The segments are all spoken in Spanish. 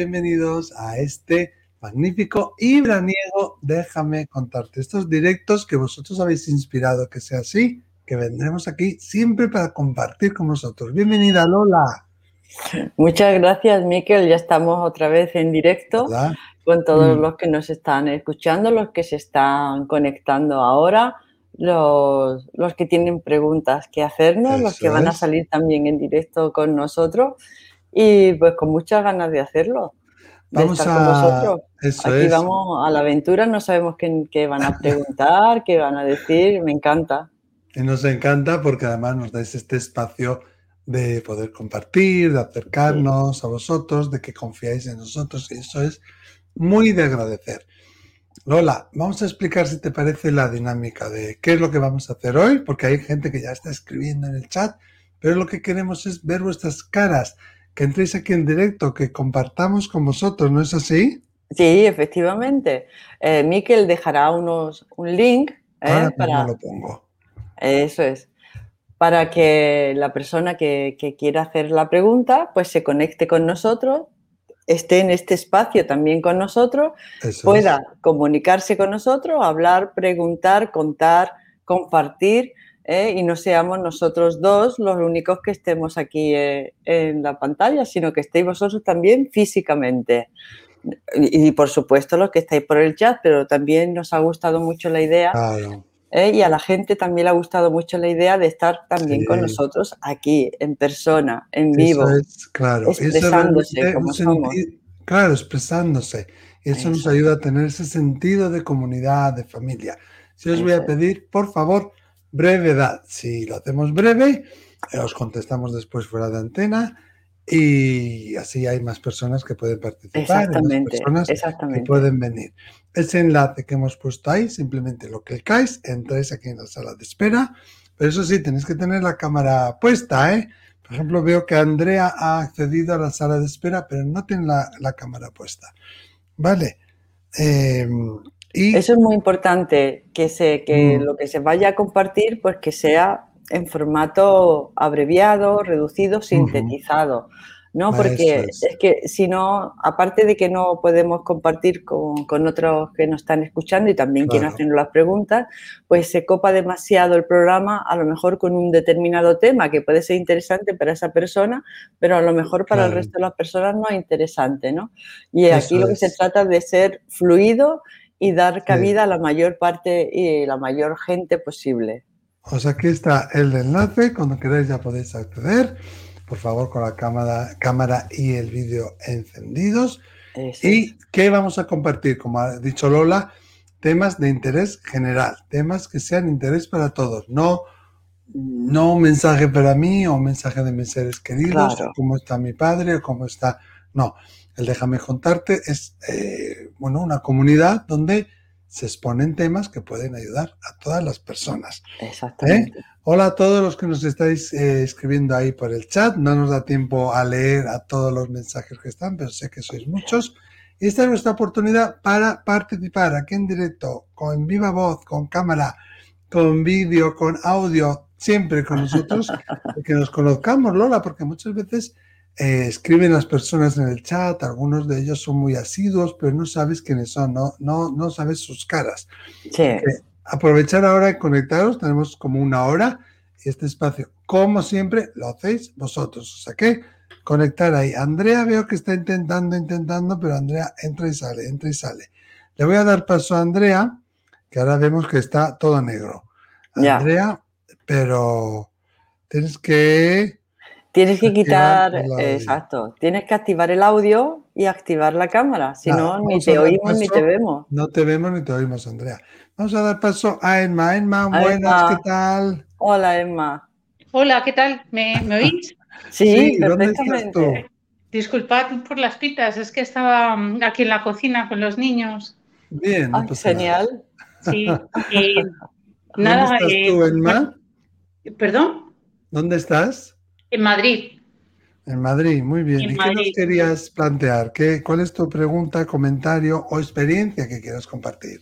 bienvenidos a este magnífico y veraniego. Déjame contarte estos directos que vosotros habéis inspirado que sea así, que vendremos aquí siempre para compartir con vosotros. Bienvenida Lola. Muchas gracias, Miquel. Ya estamos otra vez en directo con todos mm. los que nos están escuchando, los que se están conectando ahora, los, que tienen preguntas que hacernos, los que van a salir también en directo con nosotros y pues con muchas ganas de hacerlo. vamos a... Aquí vamos a la aventura, no sabemos qué, qué van a preguntar, qué van a decir, me encanta. Y nos encanta porque además nos dais este espacio de poder compartir, de acercarnos a vosotros, de que confiáis en nosotros y eso es muy de agradecer. Lola, vamos a explicar si te parece la dinámica de qué es lo que vamos a hacer hoy, porque hay gente que ya está escribiendo en el chat, pero lo que queremos es ver vuestras caras, que entréis aquí en directo, que compartamos con vosotros, ¿no es así? Sí, efectivamente. Eh, Miquel dejará unos, un link eh, para... lo pongo. Eso es para que la persona que, quiera hacer la pregunta pues se conecte con nosotros, esté en este espacio también con nosotros, pueda comunicarse con nosotros, hablar, preguntar, contar, compartir ¿eh? y no seamos nosotros dos los únicos que estemos aquí eh, en la pantalla, sino que estéis vosotros también físicamente. Y, por supuesto los que estáis por el chat, pero también nos ha gustado mucho la idea ¿eh? y a la gente también le ha gustado mucho la idea de estar también con nosotros aquí, en persona, en vivo, claro. expresándose como somos. Claro, expresándose. Eso, nos ayuda a tener ese sentido de comunidad, de familia. Si os voy a pedir, por favor, brevedad. Si lo hacemos breve, eh, os contestamos después fuera de antena y así hay más personas que pueden participar, exactamente, más personas que pueden venir. Ese enlace que hemos puesto ahí, simplemente lo clicáis, entráis aquí en la sala de espera, pero eso sí, tenéis que tener la cámara puesta, ¿eh? Por ejemplo, veo que Andrea ha accedido a la sala de espera, pero no tiene la, cámara puesta. Vale. Em, y... Eso es muy importante, que, se, que mm. lo que se vaya a compartir, pues que sea en formato abreviado, reducido, sintetizado. ¿no? Porque es. que si no, aparte de que no podemos compartir con, otros que nos están escuchando y también quien hacen las preguntas, pues se copa demasiado el programa, a lo mejor con un determinado tema que puede ser interesante para esa persona, pero a lo mejor para el resto de las personas no es interesante, ¿no? Y aquí lo que se trata de ser fluido y dar cabida a la mayor parte y la mayor gente posible. Pues aquí está el enlace, cuando queráis ya podéis acceder, por favor con la cámara, cámara y el vídeo encendidos. ¿Y qué vamos a compartir? Como ha dicho Lola, temas de interés general, temas que sean interés para todos, no, no un mensaje para mí o un mensaje de mis seres queridos, cómo está mi padre o cómo está... No, el déjame contarte es eh, bueno, una comunidad donde se exponen temas que pueden ayudar a todas las personas. Exactamente. ¿Eh? Hola a todos los que nos estáis eh, escribiendo ahí por el chat. No nos da tiempo a leer a todos los mensajes que están, pero sé que sois muchos. Y esta es nuestra oportunidad para participar aquí en directo, con viva voz, con cámara, con vídeo, con audio, siempre con nosotros, que nos conozcamos, Lola, porque muchas veces eh, escriben las personas en el chat, algunos de ellos son muy asiduos, pero no sabes quiénes son, no, no, no sabes sus caras. Sí. aprovechar ahora y conectaros, tenemos como una hora y este espacio, como siempre, lo hacéis vosotros. O sea que conectar ahí. Andrea veo que está intentando, intentando, pero Andrea entra y sale, entra y sale. Le voy a dar paso a Andrea, que ahora vemos que está todo negro. Andrea, pero tienes que Tienes que quitar, exacto, tienes que activar el audio y activar la cámara, si no, ni te oímos ni te vemos. No te vemos ni te oímos, Andrea. Vamos a dar paso a Emma. Emma, buenas, ¿qué tal? Hola, Emma. Hola, ¿qué tal? ¿Me, oís? sí, perfectamente. Disculpad por las pitas, es que estaba mm, aquí en la cocina con los niños. Bien, genial. Sí, nada. ¿Dónde estás tú, Emma? ¿Perdón? ¿Dónde estás? En Madrid. En Madrid, muy bien. ¿Y qué nos querías plantear? ¿Qué, ¿Cuál es tu pregunta, comentario o experiencia que quieras compartir?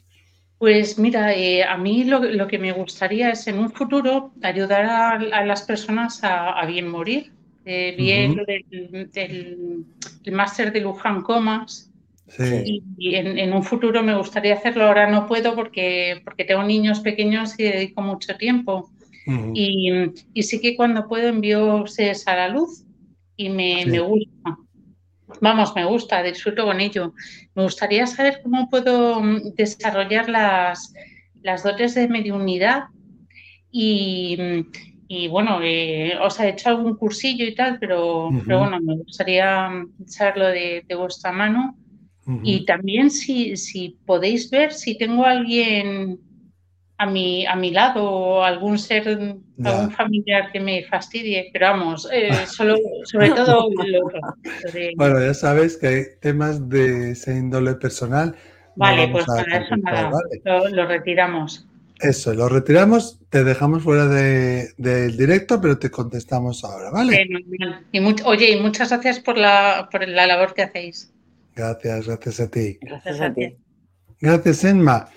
Pues mira, eh, a mí lo, que me gustaría es en un futuro ayudar a, las personas a, bien morir. Eh, vi el, del, máster de Luján Comas y, en, un futuro me gustaría hacerlo. Ahora no puedo porque, porque tengo niños pequeños y dedico mucho tiempo. Y, y, sí que cuando puedo envío seres a la luz y me, me gusta. Vamos, me gusta, disfruto con ello. Me gustaría saber cómo puedo mm, desarrollar las, las dotes de mediunidad y, y bueno, eh, os he hecho algún cursillo y tal, pero, pero bueno, me gustaría saberlo de, de vuestra mano. Y también si, si podéis ver si tengo alguien a mi, a mi lado o algún ser, algún familiar que me fastidie, pero vamos, eh, solo, sobre todo Bueno, ya sabes que hay temas de ese índole personal. Vale, pues para eso nada, lo retiramos. Eso, lo retiramos, te dejamos fuera del directo, pero te contestamos ahora, ¿vale? Y oye, y muchas gracias por la, por la labor que hacéis. Gracias, gracias a ti. Gracias a ti. Gracias, Enma.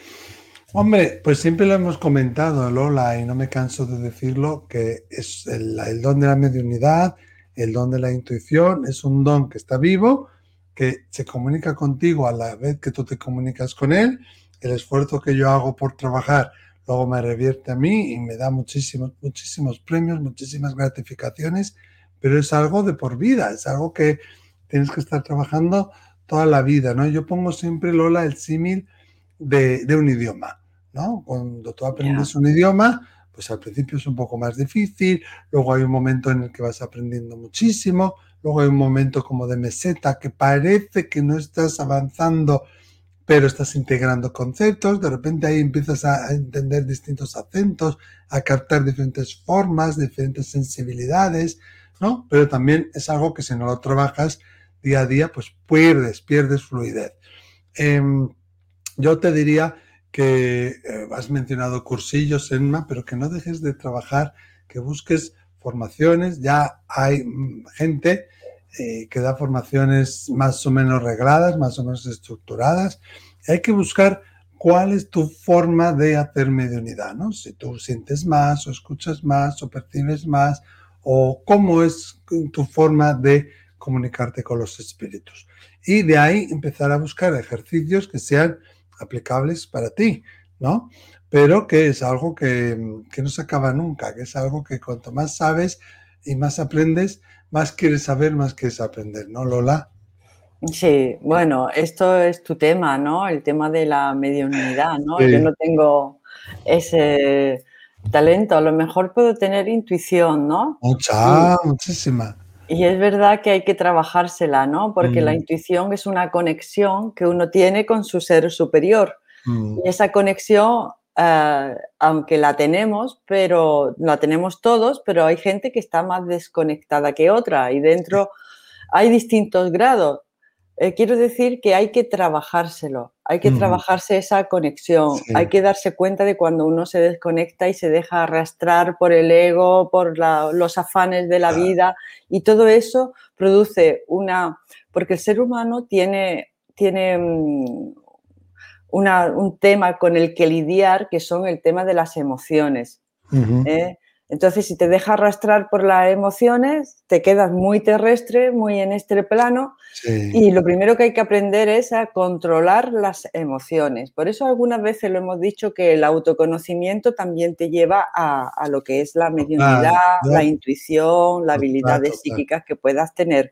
Hombre, pues siempre lo hemos comentado, Lola, y no me canso de decirlo, que es el, don de la mediunidad, el don de la intuición, es un don que está vivo, que se comunica contigo a la vez que tú te comunicas con él. El esfuerzo que yo hago por trabajar luego me revierte a mí y me da muchísimos, muchísimos premios, muchísimas gratificaciones, pero es algo de por vida, es algo que tienes que estar trabajando toda la vida, ¿no? Yo pongo siempre, Lola, el símil de, un idioma, ¿no? Cuando tú aprendes un idioma, pues al principio es un poco más difícil, luego hay un momento en el que vas aprendiendo muchísimo, luego hay un momento como de meseta que parece que no estás avanzando pero estás integrando conceptos, de repente ahí empiezas a entender distintos acentos, a captar diferentes formas, diferentes sensibilidades, ¿no? Pero también es algo que si no lo trabajas día a día, pues pierdes, pierdes fluidez. Em, yo te diría que eh, has mencionado cursillos, Enma, pero que no dejes de trabajar, que busques formaciones, ya hay mm, gente eh, que da formaciones más o menos regladas, más o menos estructuradas. Hay que buscar cuál es tu forma de hacer mediunidad, ¿no? Si tú sientes más o escuchas más o percibes más o cómo es tu forma de comunicarte con los espíritus. Y de ahí empezar a buscar ejercicios que sean aplicables para ti, ¿no? Pero que es algo que, que no se acaba nunca, que es algo que cuanto más sabes y más aprendes, más quieres saber, más quieres aprender, ¿no, Lola? Sí, bueno, esto es tu tema, ¿no? El tema de la mediunidad, ¿no? Yo no tengo ese talento, a lo mejor puedo tener intuición, ¿no? Mucha, muchísima. Y es verdad que hay que trabajársela, ¿no? Porque la mm. intuición es una conexión que uno tiene con su ser superior. Mm. Y esa conexión eh, aunque la tenemos, pero la tenemos todos, pero hay gente que está más desconectada que otra y dentro hay distintos grados. Eh, quiero decir que hay que trabajárselo, hay que trabajarse esa conexión, hay que darse cuenta de cuando uno se desconecta y se deja arrastrar por el ego, por los afanes de la vida y todo eso produce una, porque el ser humano tiene, tiene mm, un tema con el que lidiar, que son el tema de las emociones. ¿eh? Entonces, si te dejas arrastrar por las emociones, te quedas muy terrestre, muy en este plano, y lo primero que hay que aprender es a controlar las emociones. Por eso algunas veces lo hemos dicho que el autoconocimiento también te lleva a, lo que es la mediunidad, la intuición, las habilidades psíquicas que puedas tener.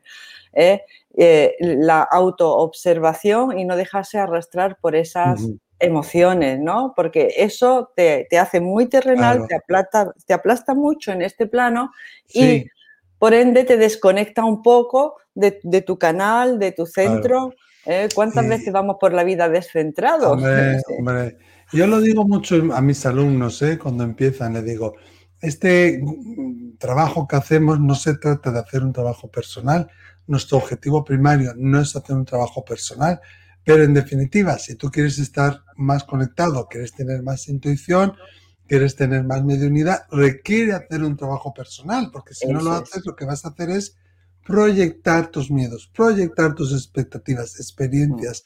¿eh? Eh, la autoobservación y no dejarse arrastrar por esas emociones, ¿no? Porque eso te, hace muy terrenal, te, aplasta, te aplasta mucho en este plano y por ende te desconecta un poco de, tu canal, de tu centro. ¿eh? ¿Cuántas veces vamos por la vida descentrados? Hombre, Yo lo digo mucho a mis alumnos, ¿eh? cuando empiezan, les digo, este trabajo que hacemos no se trata de hacer un trabajo personal, nuestro objetivo primario no es hacer un trabajo personal, pero en definitiva, si tú quieres estar más conectado, quieres tener más intuición, quieres tener más mediunidad, requiere hacer un trabajo personal, porque si no lo haces, lo que vas a hacer es proyectar tus miedos, proyectar tus expectativas, experiencias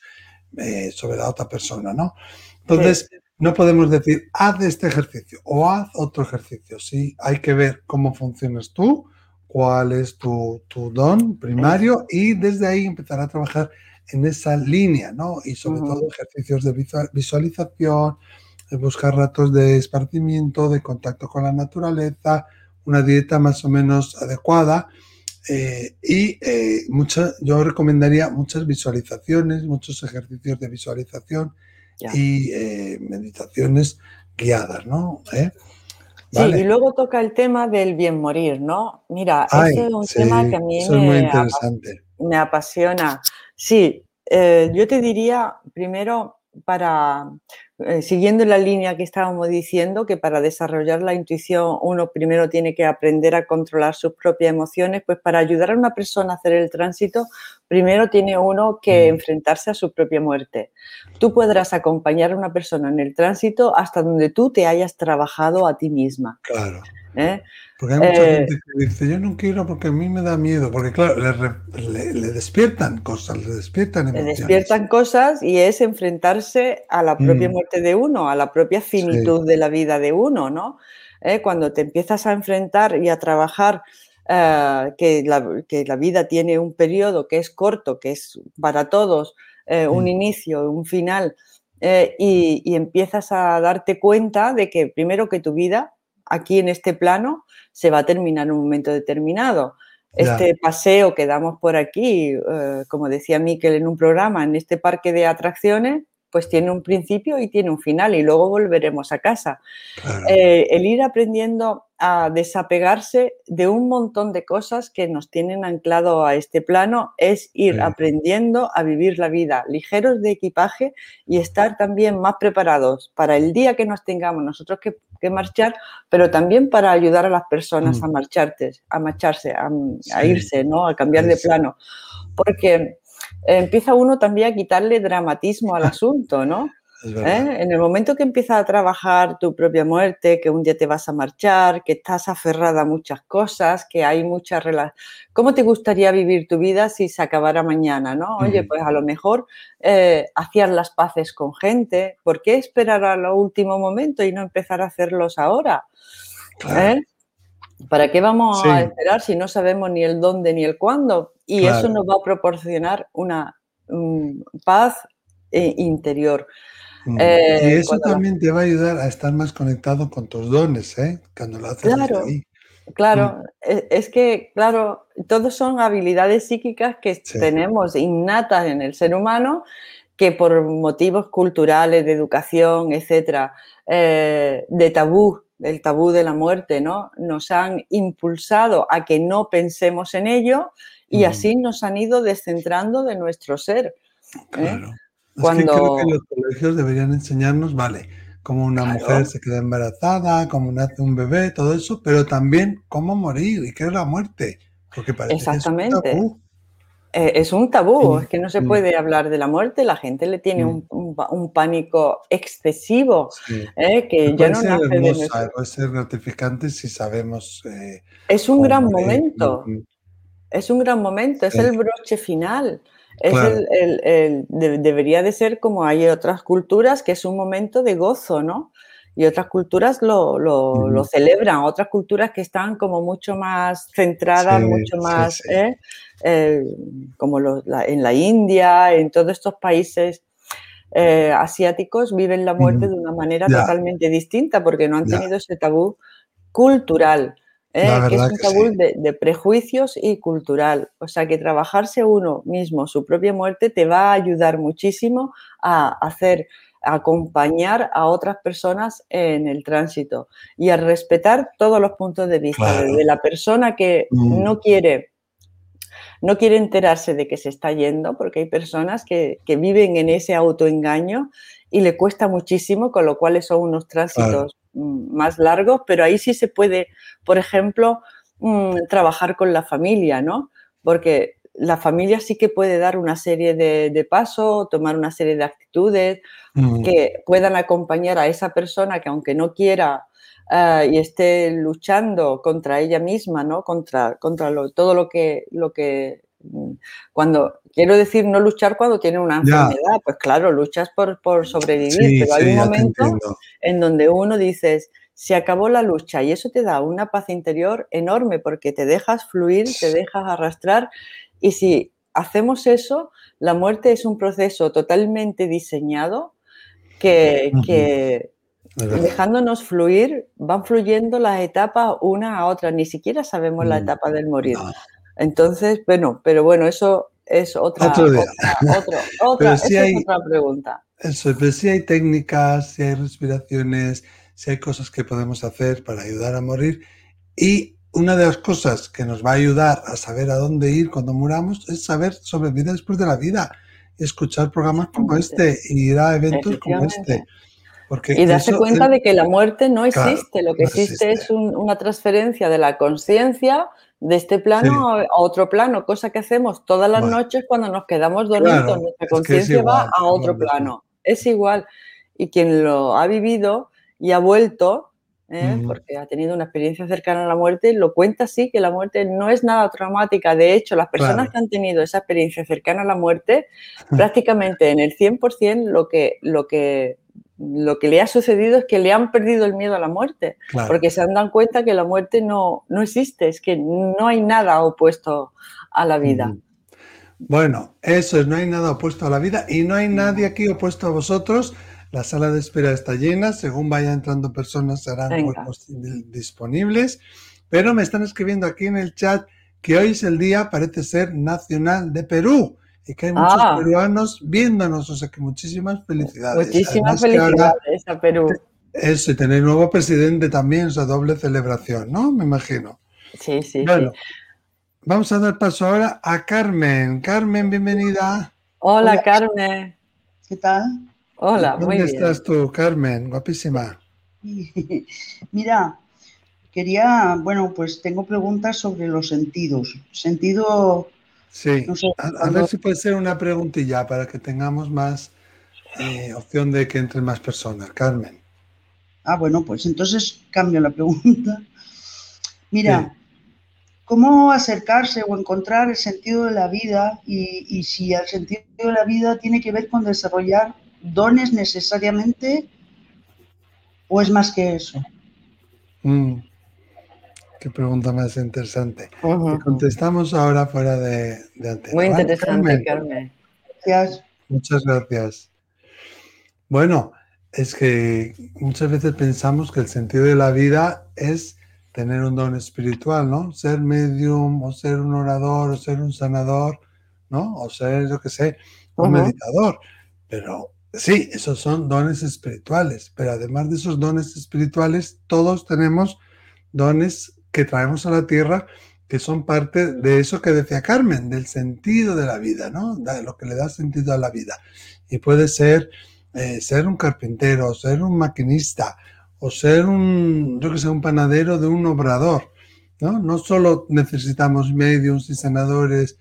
eh, sobre la otra persona, ¿no? Entonces, no podemos decir, haz este ejercicio o haz otro ejercicio, sí, hay que ver cómo funcionas tú, cuál es tu, don primario y desde ahí empezar a trabajar en esa línea, ¿no? Y sobre todo ejercicios de visualización, de buscar ratos de esparcimiento, de contacto con la naturaleza, una dieta más o menos adecuada. Eh, y eh, yo recomendaría muchas visualizaciones, muchos ejercicios de visualización y eh, meditaciones guiadas, ¿no? Sí, y luego toca el tema del bien morir, ¿no? Mira, ese es un tema que a mí me, me, apasiona. Sí, yo te diría primero para, eh, siguiendo la línea que estábamos diciendo, que para desarrollar la intuición uno primero tiene que aprender a controlar sus propias emociones, pues para ayudar a una persona a hacer el tránsito, primero tiene uno que enfrentarse a su propia muerte. Tú podrás acompañar a una persona en el tránsito hasta donde tú te hayas trabajado a ti misma. Claro. ¿Eh? Porque hay mucha eh, gente que dice, yo no quiero porque a mí me da miedo, porque claro, le, despiertan cosas, le despiertan emociones. Le despiertan cosas y es enfrentarse a la propia mm. muerte de uno, a la propia finitud de la vida de uno, ¿no? ¿Eh? Cuando te empiezas a enfrentar y a trabajar que, la, vida tiene un periodo que es corto, que es para todos un inicio, un final, y, y empiezas a darte cuenta de que primero que tu vida aquí en este plano se va a terminar en un momento determinado. Este paseo que damos por aquí, eh, como decía Miquel en un programa, en este parque de atracciones, pues tiene un principio y tiene un final y luego volveremos a casa. Eh, el ir aprendiendo a desapegarse de un montón de cosas que nos tienen anclado a este plano es ir aprendiendo a vivir la vida ligeros de equipaje y estar también más preparados para el día que nos tengamos nosotros que, marchar, pero también para ayudar a las personas mm. a marcharte, a marcharse, a, irse, ¿no? a cambiar de plano. Porque empieza uno también a quitarle dramatismo al asunto, ¿no? ¿Eh? En el momento que empiezas a trabajar tu propia muerte, que un día te vas a marchar, que estás aferrada a muchas cosas, que hay muchas relaciones. ¿Cómo te gustaría vivir tu vida si se acabara mañana? ¿no? Oye, pues a lo mejor eh, hacías las paces con gente. ¿Por qué esperar al último momento y no empezar a hacerlos ahora? ¿Eh? ¿Para qué vamos a esperar si no sabemos ni el dónde ni el cuándo? Y eso nos va a proporcionar una paz interior. Mm. Eh, y eso también te va a ayudar a estar más conectado con tus dones, ¿eh? Cuando lo haces claro, Claro, mm. e, es que, claro, todos son habilidades psíquicas que tenemos innatas en el ser humano que por motivos culturales, de educación, etcétera, eh, de tabú, el tabú de la muerte, ¿no? Nos han impulsado a que no pensemos en ello y mm. así nos han ido descentrando de nuestro ser. Claro. Cuando... creo que los colegios deberían enseñarnos, vale, cómo una mujer se queda embarazada, cómo nace un bebé, todo eso, pero también cómo morir y qué es la muerte. Porque parece Exactamente. Que es un tabú. Eh, es un tabú, es que no se puede hablar de la muerte, la gente le tiene un, pánico excesivo, eh, que ya no nace de Puede ser gratificante si sabemos... Eh, es un gran momento, es un gran momento, es el broche final. Es el, debería de ser como hay otras culturas, que es un momento de gozo, ¿no? Y otras culturas lo, lo, celebran, otras culturas que están como mucho más centradas, mucho más, ¿eh? Eh, como en la India, en todos estos países eh, asiáticos, viven la muerte de una manera totalmente distinta porque no han tenido ese tabú cultural. ¿eh? que es un tabú de, prejuicios y cultural. O sea que trabajarse uno mismo su propia muerte te va a ayudar muchísimo a hacer acompañar a otras personas en el tránsito y a respetar todos los puntos de vista, de la persona que mm. no quiere no quiere enterarse de que se está yendo, porque hay personas que, viven en ese autoengaño y le cuesta muchísimo, con lo cual son unos tránsitos Mm, más largos, pero ahí sí se puede, por ejemplo, mm, trabajar con la familia, ¿no? Porque la familia sí que puede dar una serie de, pasos, tomar una serie de actitudes mm. que puedan acompañar a esa persona que aunque no quiera eh, y esté luchando contra ella misma, ¿no? Contra, contra todo lo que, lo que cuando quiero decir no luchar cuando tiene una enfermedad, pues claro, luchas por, sobrevivir, pero hay un momento en donde uno dices, se acabó la lucha y eso te da una paz interior enorme porque te dejas fluir, te dejas arrastrar y si hacemos eso, la muerte es un proceso totalmente diseñado que, dejándonos fluir, van fluyendo las etapas una a otra, ni siquiera sabemos la mm. etapa del morir. Entonces, bueno, pero bueno, eso es otra, otra, pregunta. Eso, pero si hay técnicas, si hay respiraciones, si hay cosas que podemos hacer para ayudar a morir. Y una de las cosas que nos va a ayudar a saber a dónde ir cuando muramos es saber sobre vida después de la vida. Escuchar programas como este y ir a eventos como este. Porque y darse cuenta de que la muerte no existe, lo que existe, es una transferencia de la conciencia de este plano a otro plano, cosa que hacemos todas las noches cuando nos quedamos dormidos, nuestra conciencia va a otro plano. Es igual. Y quien lo ha vivido y ha vuelto, ¿eh? porque ha tenido una experiencia cercana a la muerte, lo cuenta así, que la muerte no es nada traumática. De hecho, las personas que han tenido esa experiencia cercana a la muerte, prácticamente en el 100% lo que, lo que lo que le ha sucedido es que le han perdido el miedo a la muerte, porque se han dado cuenta que la muerte no, no existe, es que no hay nada opuesto a la vida. Bueno, eso es, no hay nada opuesto a la vida y no hay nadie aquí opuesto a vosotros. La sala de espera está llena, según vaya entrando personas serán cuerpos disponibles, pero me están escribiendo aquí en el chat que hoy es el día, parece ser, nacional de Perú y que hay muchos ah. peruanos viéndonos, o sea que muchísimas felicidades. Muchísimas felicidades a Perú. Eso, y tener nuevo presidente también, esa doble celebración, ¿no? Me imagino. Sí, sí. Bueno, vamos a dar paso ahora a Carmen. Carmen, bienvenida. Hola, Carmen. ¿Qué tal? Hola, muy bien. ¿Dónde estás tú, Carmen? Guapísima. Mira, quería, bueno, pues tengo preguntas sobre los sentidos. Sentido Sí, a, ver si puede ser una preguntilla para que tengamos más eh, opción de que entren más personas. Carmen. Ah, bueno, pues entonces cambio la pregunta. Mira, ¿cómo acercarse o encontrar el sentido de la vida y, si el sentido de la vida tiene que ver con desarrollar dones necesariamente o es más que eso? Mm. Qué pregunta más interesante. contestamos ahora fuera de, de Muy interesante, Carmen. Gracias. Muchas gracias. Bueno, es que muchas veces pensamos que el sentido de la vida es tener un don espiritual, ¿no? Ser medium, o ser un orador, o ser un sanador, ¿no? O ser, yo qué sé, un meditador. Pero sí, esos son dones espirituales. Pero además de esos dones espirituales, todos tenemos dones que traemos a la tierra que son parte de eso que decía Carmen, del sentido de la vida, ¿no? Lo que le da sentido a la vida. Y puede ser eh, ser un carpintero, ser un maquinista, o ser un, yo que sé, un panadero de un obrador, ¿no? No solo necesitamos medios y sanadores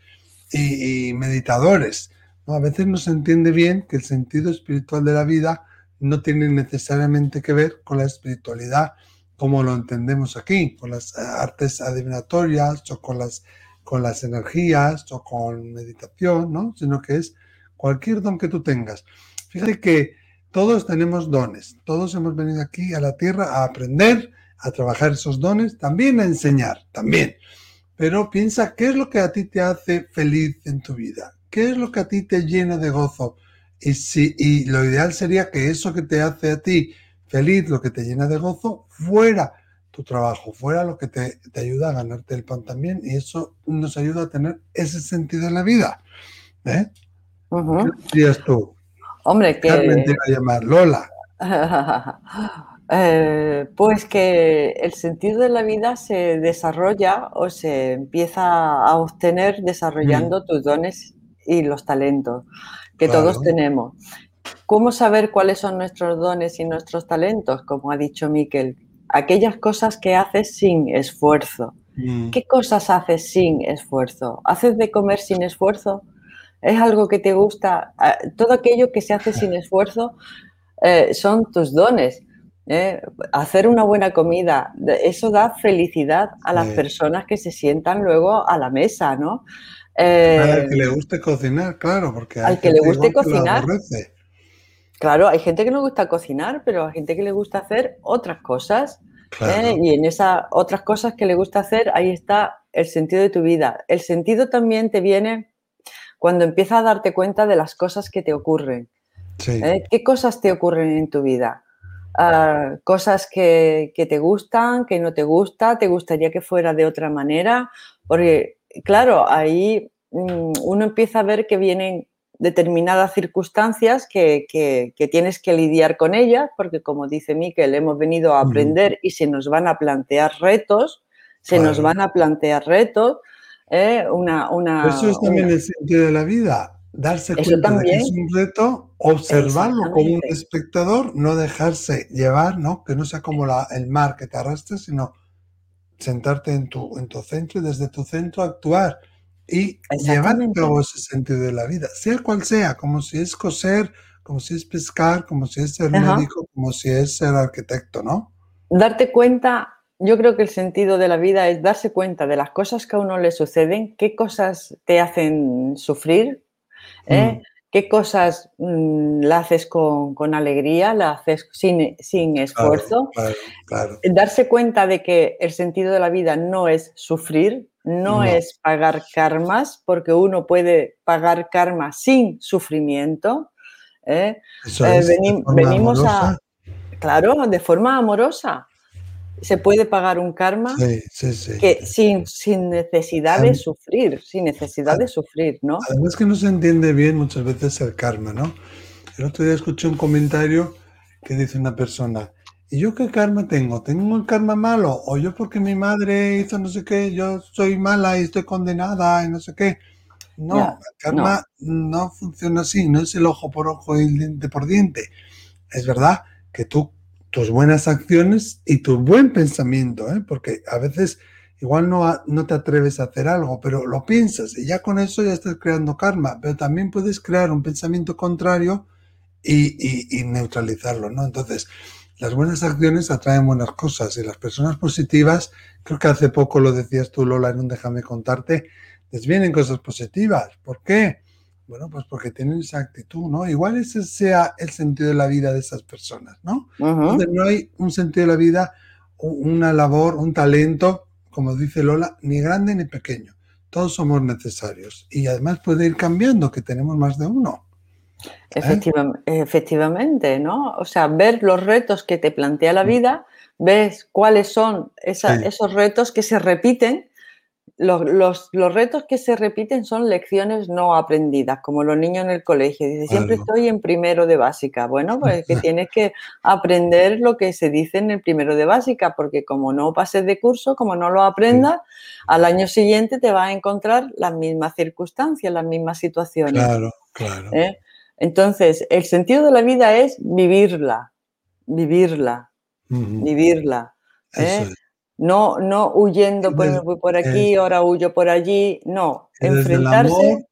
y, meditadores, ¿no? A veces no se entiende bien que el sentido espiritual de la vida no tiene necesariamente que ver con la espiritualidad como lo entendemos aquí, con las eh, artes adivinatorias o con las, con las energías o con meditación, ¿no? Sino que es cualquier don que tú tengas. Fíjate que todos tenemos dones, todos hemos venido aquí a la tierra a aprender, a trabajar esos dones, también a enseñar, también. Pero piensa, ¿qué es lo que a ti te hace feliz en tu vida? ¿Qué es lo que a ti te llena de gozo? Y, si, y lo ideal sería que eso que te hace a ti feliz, lo que te llena de gozo, fuera tu trabajo, fuera lo que te, ayuda a ganarte el pan también. Y eso nos ayuda a tener ese sentido en la vida. ¿eh? ¿Qué dirías tú? Hombre, que... Carmen te va a llamar Lola. Eh, pues que el sentido de la vida se desarrolla o se empieza a obtener desarrollando mm. tus dones y los talentos que todos tenemos. ¿Cómo saber cuáles son nuestros dones y nuestros talentos? Como ha dicho Miquel, aquellas cosas que haces sin esfuerzo. Mm. ¿Qué cosas haces sin esfuerzo? ¿Haces de comer sin esfuerzo? ¿Es algo que te gusta? Ah, todo aquello que se hace sin esfuerzo eh, son tus dones. ¿eh? Hacer una buena comida, eso da felicidad a las personas que se sientan luego a la mesa, ¿no? Al que le guste cocinar, claro, porque al que le guste cocinar. Claro, hay gente que no gusta cocinar, pero hay gente que le gusta hacer otras cosas. ¿eh? Y en esas otras cosas que le gusta hacer, ahí está el sentido de tu vida. El sentido también te viene cuando empiezas a darte cuenta de las cosas que te ocurren. ¿eh? ¿Qué cosas te ocurren en tu vida? Ah, cosas que, te gustan, que no te gusta, te gustaría que fuera de otra manera, porque claro, ahí mm, uno empieza a ver que vienen determinadas circunstancias que, tienes que lidiar con ellas, porque como dice Miquel, hemos venido a aprender y se nos van a plantear retos, se nos van a plantear retos. ¿eh? Una, una, Eso es también el sentido de la vida, darse cuenta de que es un reto, observarlo como un espectador, no dejarse llevar, ¿no? que no sea como la, el mar que te arrastre, sino sentarte en tu, en tu centro y desde tu centro actuar y llevar a cabo ese sentido de la vida, sea cual sea, como si es coser, como si es pescar, como si es ser médico, como si es ser arquitecto, ¿no? Darte cuenta, yo creo que el sentido de la vida es darse cuenta de las cosas que a uno le suceden, qué cosas te hacen sufrir, ¿eh? Qué cosas mm, la haces con, alegría, la haces sin, sin esfuerzo. Darse cuenta de que el sentido de la vida no es sufrir, no, es pagar karmas, porque uno puede pagar karma sin sufrimiento. ¿eh? Eh, venimos a, claro, de forma amorosa. Se puede pagar un karma que sin, sin, necesidad de sufrir, sin necesidad de sufrir, ¿no? Además que no se entiende bien muchas veces el karma, ¿no? El otro día escuché un comentario que dice una persona, ¿Y yo qué karma tengo? ¿Tengo el karma malo? ¿O yo porque mi madre hizo no sé qué, yo soy mala y estoy condenada y no sé qué? No, el karma no. funciona así, no es el ojo por ojo y el diente por diente. Es verdad que tú, tus buenas acciones y tu buen pensamiento, ¿eh? porque a veces igual no, no te atreves a hacer algo, pero lo piensas y ya con eso ya estás creando karma, pero también puedes crear un pensamiento contrario y, y neutralizarlo, ¿no? Entonces, las buenas acciones atraen buenas cosas y las personas positivas, creo que hace poco lo decías tú, Lola, en un Déjame contarte, les vienen cosas positivas. ¿Por qué? Bueno, pues porque tienen esa actitud, ¿no? Igual ese sea el sentido de la vida de esas personas, ¿no? Donde no hay un sentido de la vida, una labor, un talento, como dice Lola, ni grande ni pequeño. Todos somos necesarios. Y además puede ir cambiando, que tenemos más de uno. Efectivamente, ¿no? O sea, ver los retos que te plantea la mm. vida, ves cuáles son esos retos que se repiten. Los, retos que se repiten son lecciones no aprendidas, como los niños en el colegio. Dice, siempre estoy en primero de básica. Bueno, pues que tienes que aprender lo que se dice en el primero de básica, porque como no pases de curso, como no lo aprendas, al año siguiente te vas a encontrar las mismas circunstancias, las mismas situaciones. Claro, claro. ¿Eh? Entonces, el sentido de la vida es vivirla, vivirla, vivirla. ¿eh? No, no huyendo, pues voy por aquí, ahora huyo por allí. No, enfrentarse,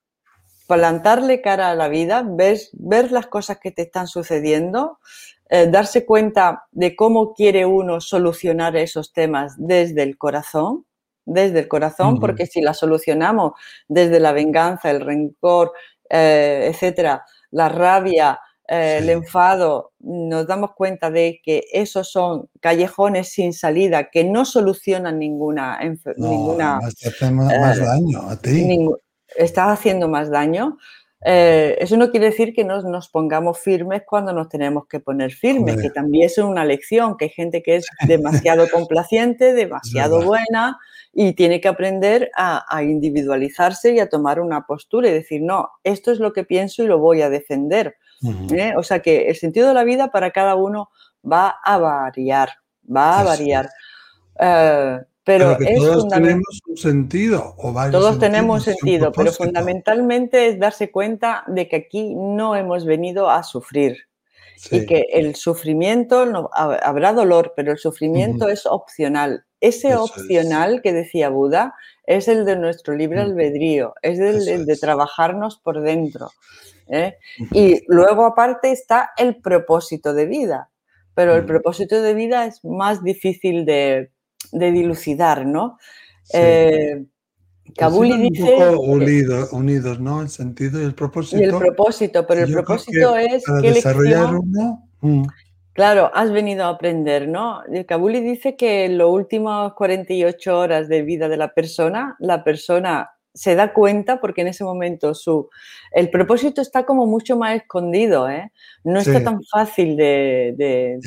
plantarle cara a la vida, ver, ver las cosas que te están sucediendo, eh, darse cuenta de cómo quiere uno solucionar esos temas desde el corazón, desde el corazón, porque si la solucionamos desde la venganza, el rencor, eh, etcétera, la rabia, eh, el enfado, nos damos cuenta de que esos son callejones sin salida que no solucionan ninguna ninguna más eh, daño a ti. estás haciendo más daño. Eh, eso no quiere decir que nos, nos, pongamos firmes cuando nos tenemos que poner firmes, que también es una lección, que hay gente que es demasiado complaciente, demasiado buena y tiene que aprender a, individualizarse y a tomar una postura y decir, no, esto es lo que pienso y lo voy a defender. ¿Eh? O sea que el sentido de la vida para cada uno va a variar, va a variar. Eh, pero, todos tenemos un sentido o Todos tenemos un sentido, pero fundamentalmente es darse cuenta de que aquí no hemos venido a sufrir. Y que el sufrimiento, no, habrá dolor, pero el sufrimiento es opcional. Ese opcional que decía Buda es el de nuestro libre albedrío, es el, de trabajarnos por dentro. ¿Eh? Y luego aparte está el propósito de vida, pero el propósito de vida es más difícil de, de dilucidar, ¿no? Eh, Kabuli dice. Un poco unidos, ¿no? El sentido y el propósito. Y el propósito, pero el propósito es. Para desarrollar uno. Mm. Claro, has venido a aprender, ¿no? Kabuli dice que en las últimas 48 horas de vida de la persona, la persona se da cuenta porque en ese momento su, el propósito está como mucho más escondido, ¿eh? no está tan fácil de,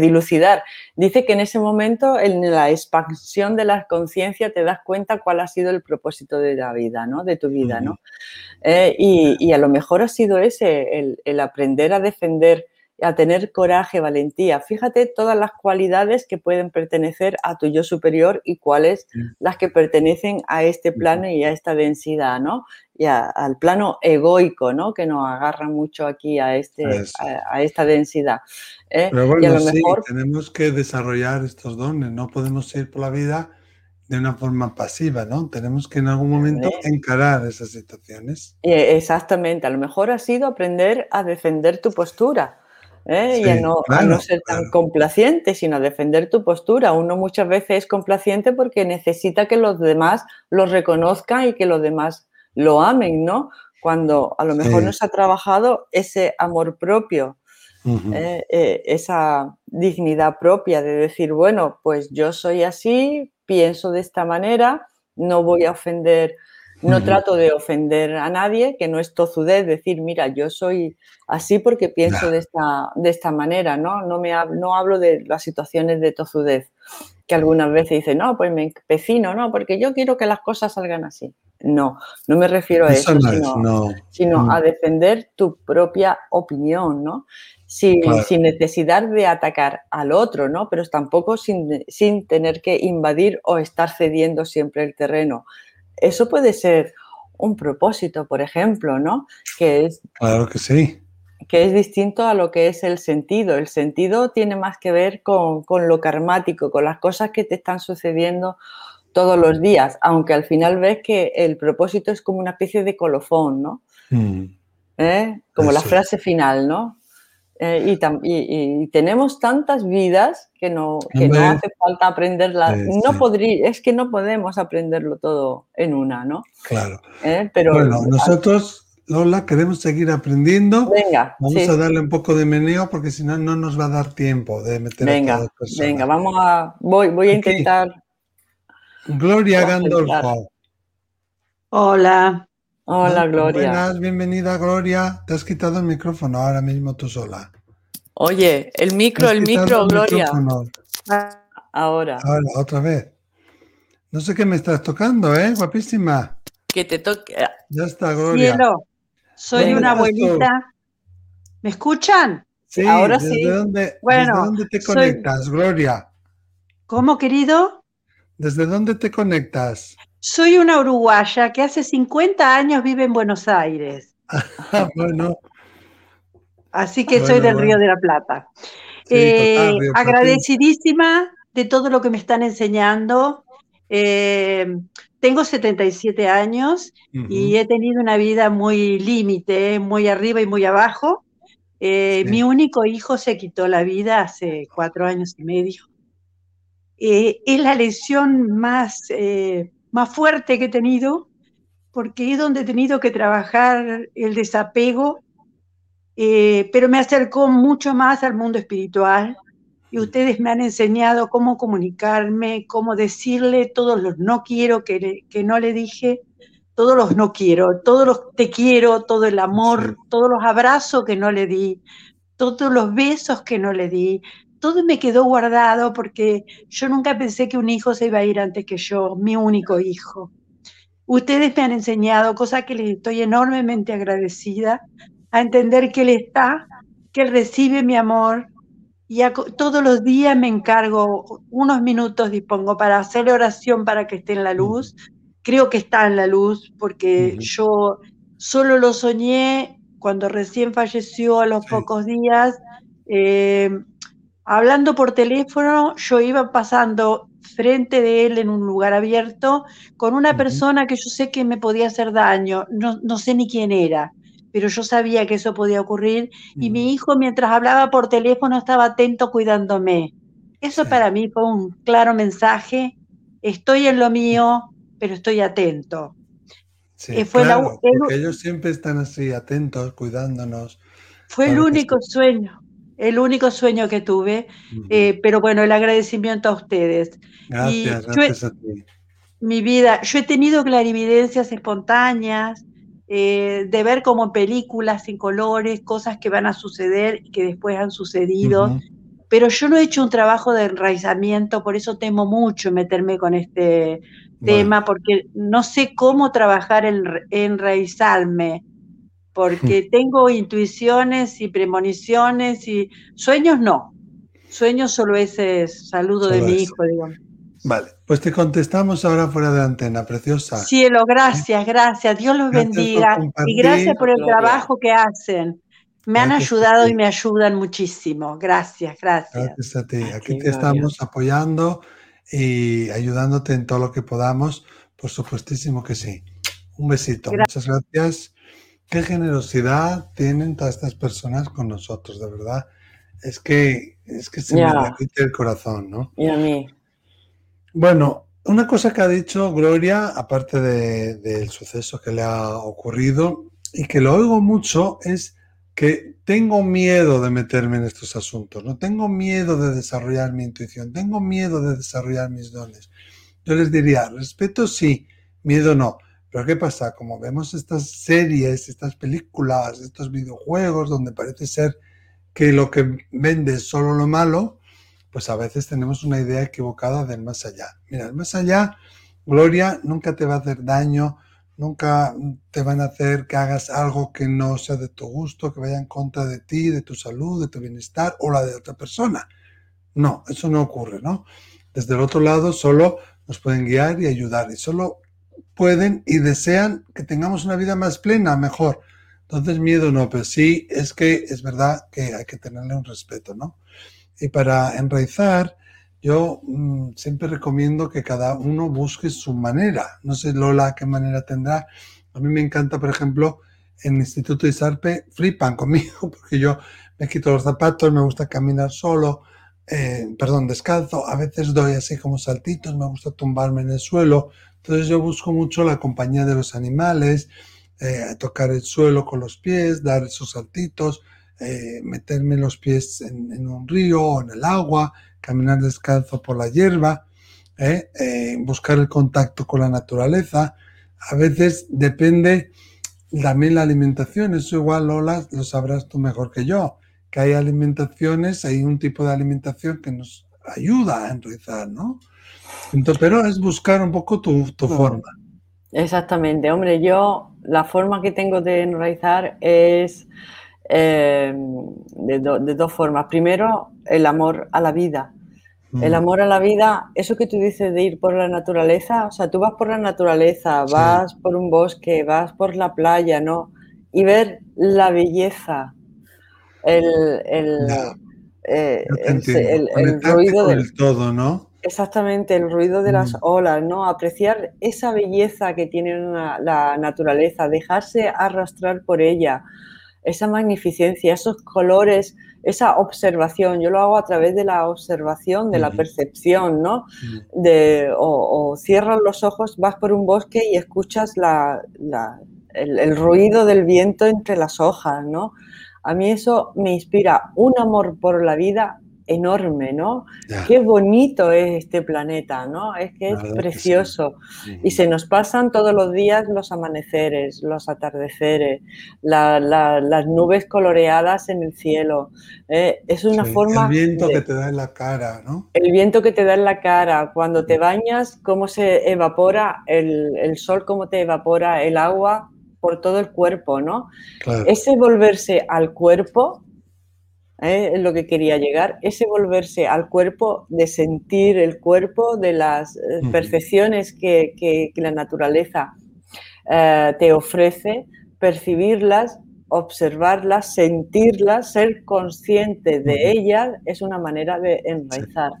dilucidar. Dice que en ese momento, en la expansión de la conciencia, te das cuenta cuál ha sido el propósito de la vida, ¿no? de tu vida. ¿no? Eh, y, a lo mejor ha sido ese, el, el aprender a defender a tener coraje, valentía. Fíjate todas las cualidades que pueden pertenecer a tu yo superior y cuáles las que pertenecen a este plano y a esta densidad, ¿no? Y al plano egoico, ¿no? Que nos agarra mucho aquí a, este, a, esta densidad. ¿eh? Pero bueno, sí, tenemos que desarrollar estos dones, no podemos ir por la vida de una forma pasiva, ¿no? Tenemos que en algún momento encarar esas situaciones. Eh, exactamente, a lo mejor ha sido aprender a defender tu postura ¿eh? y a no, no, ser tan complaciente, sino a defender tu postura. Uno muchas veces es complaciente porque necesita que los demás lo reconozcan y que los demás lo amen, ¿no? Cuando a lo mejor no se ha trabajado ese amor propio, ¿eh? Eh, esa dignidad propia de decir, bueno, pues yo soy así, pienso de esta manera, no voy a ofender no trato de ofender a nadie, que no es tozudez, decir, mira, yo soy así porque pienso de, esta, de esta manera, ¿no? No, me, no hablo de las situaciones de tozudez, que algunas veces dicen, no, pues me empecino, ¿no? Porque yo quiero que las cosas salgan así. No, no me refiero a eso, sino, mm. a defender tu propia opinión, ¿no? Sin, sin, necesidad de atacar al otro, ¿no? Pero tampoco sin, sin tener que invadir o estar cediendo siempre el terreno eso puede ser un propósito, por ejemplo, ¿no? Que es, claro que sí. Que es distinto a lo que es el sentido. El sentido tiene más que ver con, lo karmático, con las cosas que te están sucediendo todos los días, aunque al final ves que el propósito es como una especie de colofón, ¿no? Mm. ¿Eh? Como la frase final, ¿no? Eh, y, tenemos tantas vidas que no, no hace falta aprenderlas. no podría, es que no podemos aprenderlo todo en una, ¿no? Claro. Eh, pero, bueno, nosotros, Lola, queremos seguir aprendiendo. Venga. Vamos a darle un poco de meneo porque si no, no nos va a dar tiempo de meter venga, a Venga, vamos a. Voy, voy a intentar. Gloria Gandolfo. Hola. Hola, Gloria. Buenas, bienvenida, Gloria. Te has quitado el micrófono ahora mismo tú sola. Oye, el micro, el micro, Gloria. Ahora. Ahora, otra vez. No sé qué me estás tocando, ¿eh? Guapísima. Que te toque. Ya está, Gloria. Cielo, soy una abuelita. ¿Me escuchan? Sí, ahora sí. Dónde, bueno, ¿Desde dónde te conectas, Gloria? ¿Cómo, querido? ¿Desde dónde te conectas? Soy una uruguaya que hace 50 años vive en Buenos Aires. bueno. Así que soy del Río de la Plata. Eh, agradecidísima de todo lo que me están enseñando. Eh, tengo 77 años y he tenido una vida muy límite, muy arriba y muy abajo. Eh, mi único hijo se quitó la vida hace cuatro años y medio. es la lesión más más fuerte que he tenido, porque es donde he tenido que trabajar el desapego, eh, pero me acercó mucho más al mundo espiritual y ustedes me han enseñado cómo comunicarme, cómo decirle todos los no quiero que, que no le dije, todos los no quiero, todos los te quiero, todo el amor, todos los abrazos que no le di, todos los besos que no le di, todo me quedó guardado porque yo nunca pensé que un hijo se iba a ir antes que yo, mi único hijo. Ustedes me han enseñado, cosa que les estoy enormemente agradecida, a entender que Él está, que Él recibe mi amor y todos los días me encargo, unos minutos dispongo para hacerle oración para que esté en la luz. Creo que está en la luz porque yo solo lo soñé cuando recién falleció a los pocos días. Eh, hablando por teléfono, yo iba pasando frente de él en un lugar abierto con una persona que yo sé que me podía hacer daño, no, sé ni quién era, pero yo sabía que eso podía ocurrir y mi hijo mientras hablaba por teléfono estaba atento cuidándome. Eso para mí fue un claro mensaje, estoy en lo mío, pero estoy atento. Sí, eh, claro, porque ellos siempre están así, atentos, cuidándonos. Fue el único sueño, el único sueño que tuve, eh, pero bueno, el agradecimiento a ustedes. Gracias, gracias a ti. Mi vida, yo he tenido clarividencias espontáneas, eh, de ver como en películas, sin colores, cosas que van a suceder y que después han sucedido. Pero yo no he hecho un trabajo de enraizamiento, por eso temo mucho meterme con este tema, porque no sé cómo trabajar en enraizarme, porque hmm. tengo intuiciones y premoniciones y sueños no. Sueños solo ese saludo de mi hijo, digamos. Vale, pues te contestamos ahora fuera de antena, preciosa. Cielo, gracias, gracias. Dios los bendiga. Y gracias por el trabajo que hacen. Me han ayudado y me ayudan muchísimo. Gracias, gracias. Gracias a ti. Aquí te estamos apoyando y ayudándote en todo lo que podamos. Por supuestísimo que sí. Un besito. Muchas gracias. Qué generosidad tienen todas estas personas con nosotros, de verdad. Es que, es que se me repite el corazón, ¿no? Y a mí. Bueno, una cosa que ha dicho Gloria, aparte del suceso que le ha ocurrido y que lo oigo mucho, es que tengo miedo de meterme en estos asuntos, no tengo miedo de desarrollar mi intuición, tengo miedo de desarrollar mis dones. Yo les diría, respeto sí, miedo no. Pero ¿qué pasa? Como vemos estas series, estas películas, estos videojuegos donde parece ser que lo que vende es solo lo malo, pues a veces tenemos una idea equivocada del más allá. Mira, el más allá, Gloria, nunca te va a hacer daño, nunca te van a hacer que hagas algo que no sea de tu gusto, que vaya en contra de ti, de tu salud, de tu bienestar o la de otra persona. No, eso no ocurre, ¿no? Desde el otro lado solo nos pueden guiar y ayudar y solo pueden y desean que tengamos una vida más plena, mejor. Entonces miedo no, pero sí es que es verdad que hay que tenerle un respeto, ¿no? Y para enraizar, yo mm, siempre recomiendo que cada uno busque su manera. No sé Lola qué manera tendrá. A mí me encanta, por ejemplo, en el Instituto de Isarpe flipan conmigo porque yo me quito los zapatos, me gusta caminar solo, eh, perdón, descalzo. A veces doy así como saltitos, me gusta tumbarme en el suelo. Entonces yo busco mucho la compañía de los animales, eh, tocar el suelo con los pies, dar esos saltitos eh, meterme los pies en, un río o en el agua, caminar descalzo por la hierba, eh, buscar el contacto con la naturaleza. A veces depende también la alimentación, eso igual Lola lo sabrás tú mejor que yo, que hay alimentaciones, hay un tipo de alimentación que nos ayuda a enrizar, ¿no? Entonces, pero es buscar un poco tu, tu forma. Exactamente, hombre, yo la forma que tengo de enraizar es eh, de, dos formas. Primero, el amor a la vida. El mm. amor a la vida, eso que tú dices de ir por la naturaleza, o sea, tú vas por la naturaleza, vas por un bosque, vas por la playa, ¿no? Y ver la belleza, el, el, eh, ruido del todo, ¿no? Exactamente, el ruido de las mm. olas, ¿no? Apreciar esa belleza que tiene la naturaleza, dejarse arrastrar por ella, esa magnificencia, esos colores, esa observación. Yo lo hago a través de la observación, de la percepción, ¿no? de, o, cierras los ojos, vas por un bosque y escuchas el, ruido del viento entre las hojas, ¿no? A mí eso me inspira un amor por la vida enorme, ¿no? Qué bonito es este planeta, ¿no? Es que es precioso. Y se nos pasan todos los días los amaneceres, los atardeceres, las nubes coloreadas en el cielo. ¿eh? es una forma... El viento que te da en la cara, ¿no? El viento que te da en la cara. Cuando te bañas, cómo se evapora el, el sol, cómo te evapora el agua por todo el cuerpo, ¿no? Ese volverse al cuerpo ¿eh? es lo que quería llegar, ese volverse al cuerpo, de sentir el cuerpo, de las eh, percepciones que, la naturaleza eh, te ofrece, percibirlas, observarlas, sentirlas, ser consciente de ellas, es una manera de enraizar.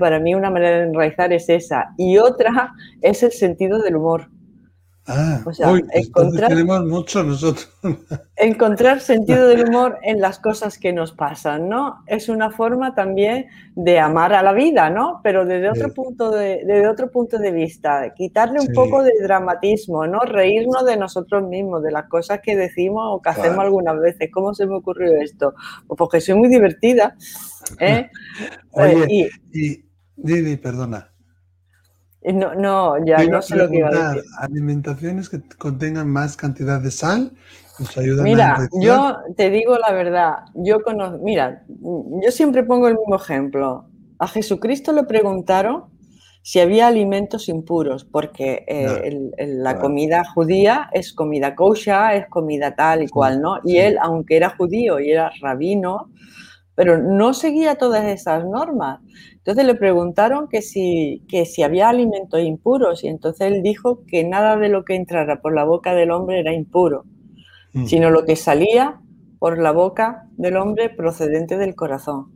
Para mí una manera de enraizar es esa. Y otra es el sentido del humor. Ah, o sea, encontrar, tenemos mucho nosotros. Encontrar sentido del humor en las cosas que nos pasan, ¿no? Es una forma también de amar a la vida, ¿no? Pero desde otro, punto, de, desde otro punto de vista, quitarle un poco de dramatismo, ¿no? Reírnos de nosotros mismos, de las cosas que decimos o que hacemos algunas veces. ¿Cómo se me ocurrió esto? Pues porque soy muy divertida. ¿eh? Oye, eh, y, Didi, perdona. No, no, ya no sé lo que iba a decir. Alimentaciones que contengan más cantidad de sal nos ayudan Mira, yo te digo la verdad, yo conozco, mira, yo siempre pongo el mismo ejemplo. A Jesucristo le preguntaron si había alimentos impuros, porque eh, la comida judía es comida kosher, es comida tal y cual, ¿no? Y él, aunque era judío y era rabino, pero no seguía todas esas normas. Entonces le preguntaron que si, si había alimentos impuros y entonces él dijo que nada de lo que entrara por la boca del hombre era impuro, mm. sino lo que salía por la boca del hombre procedente del corazón.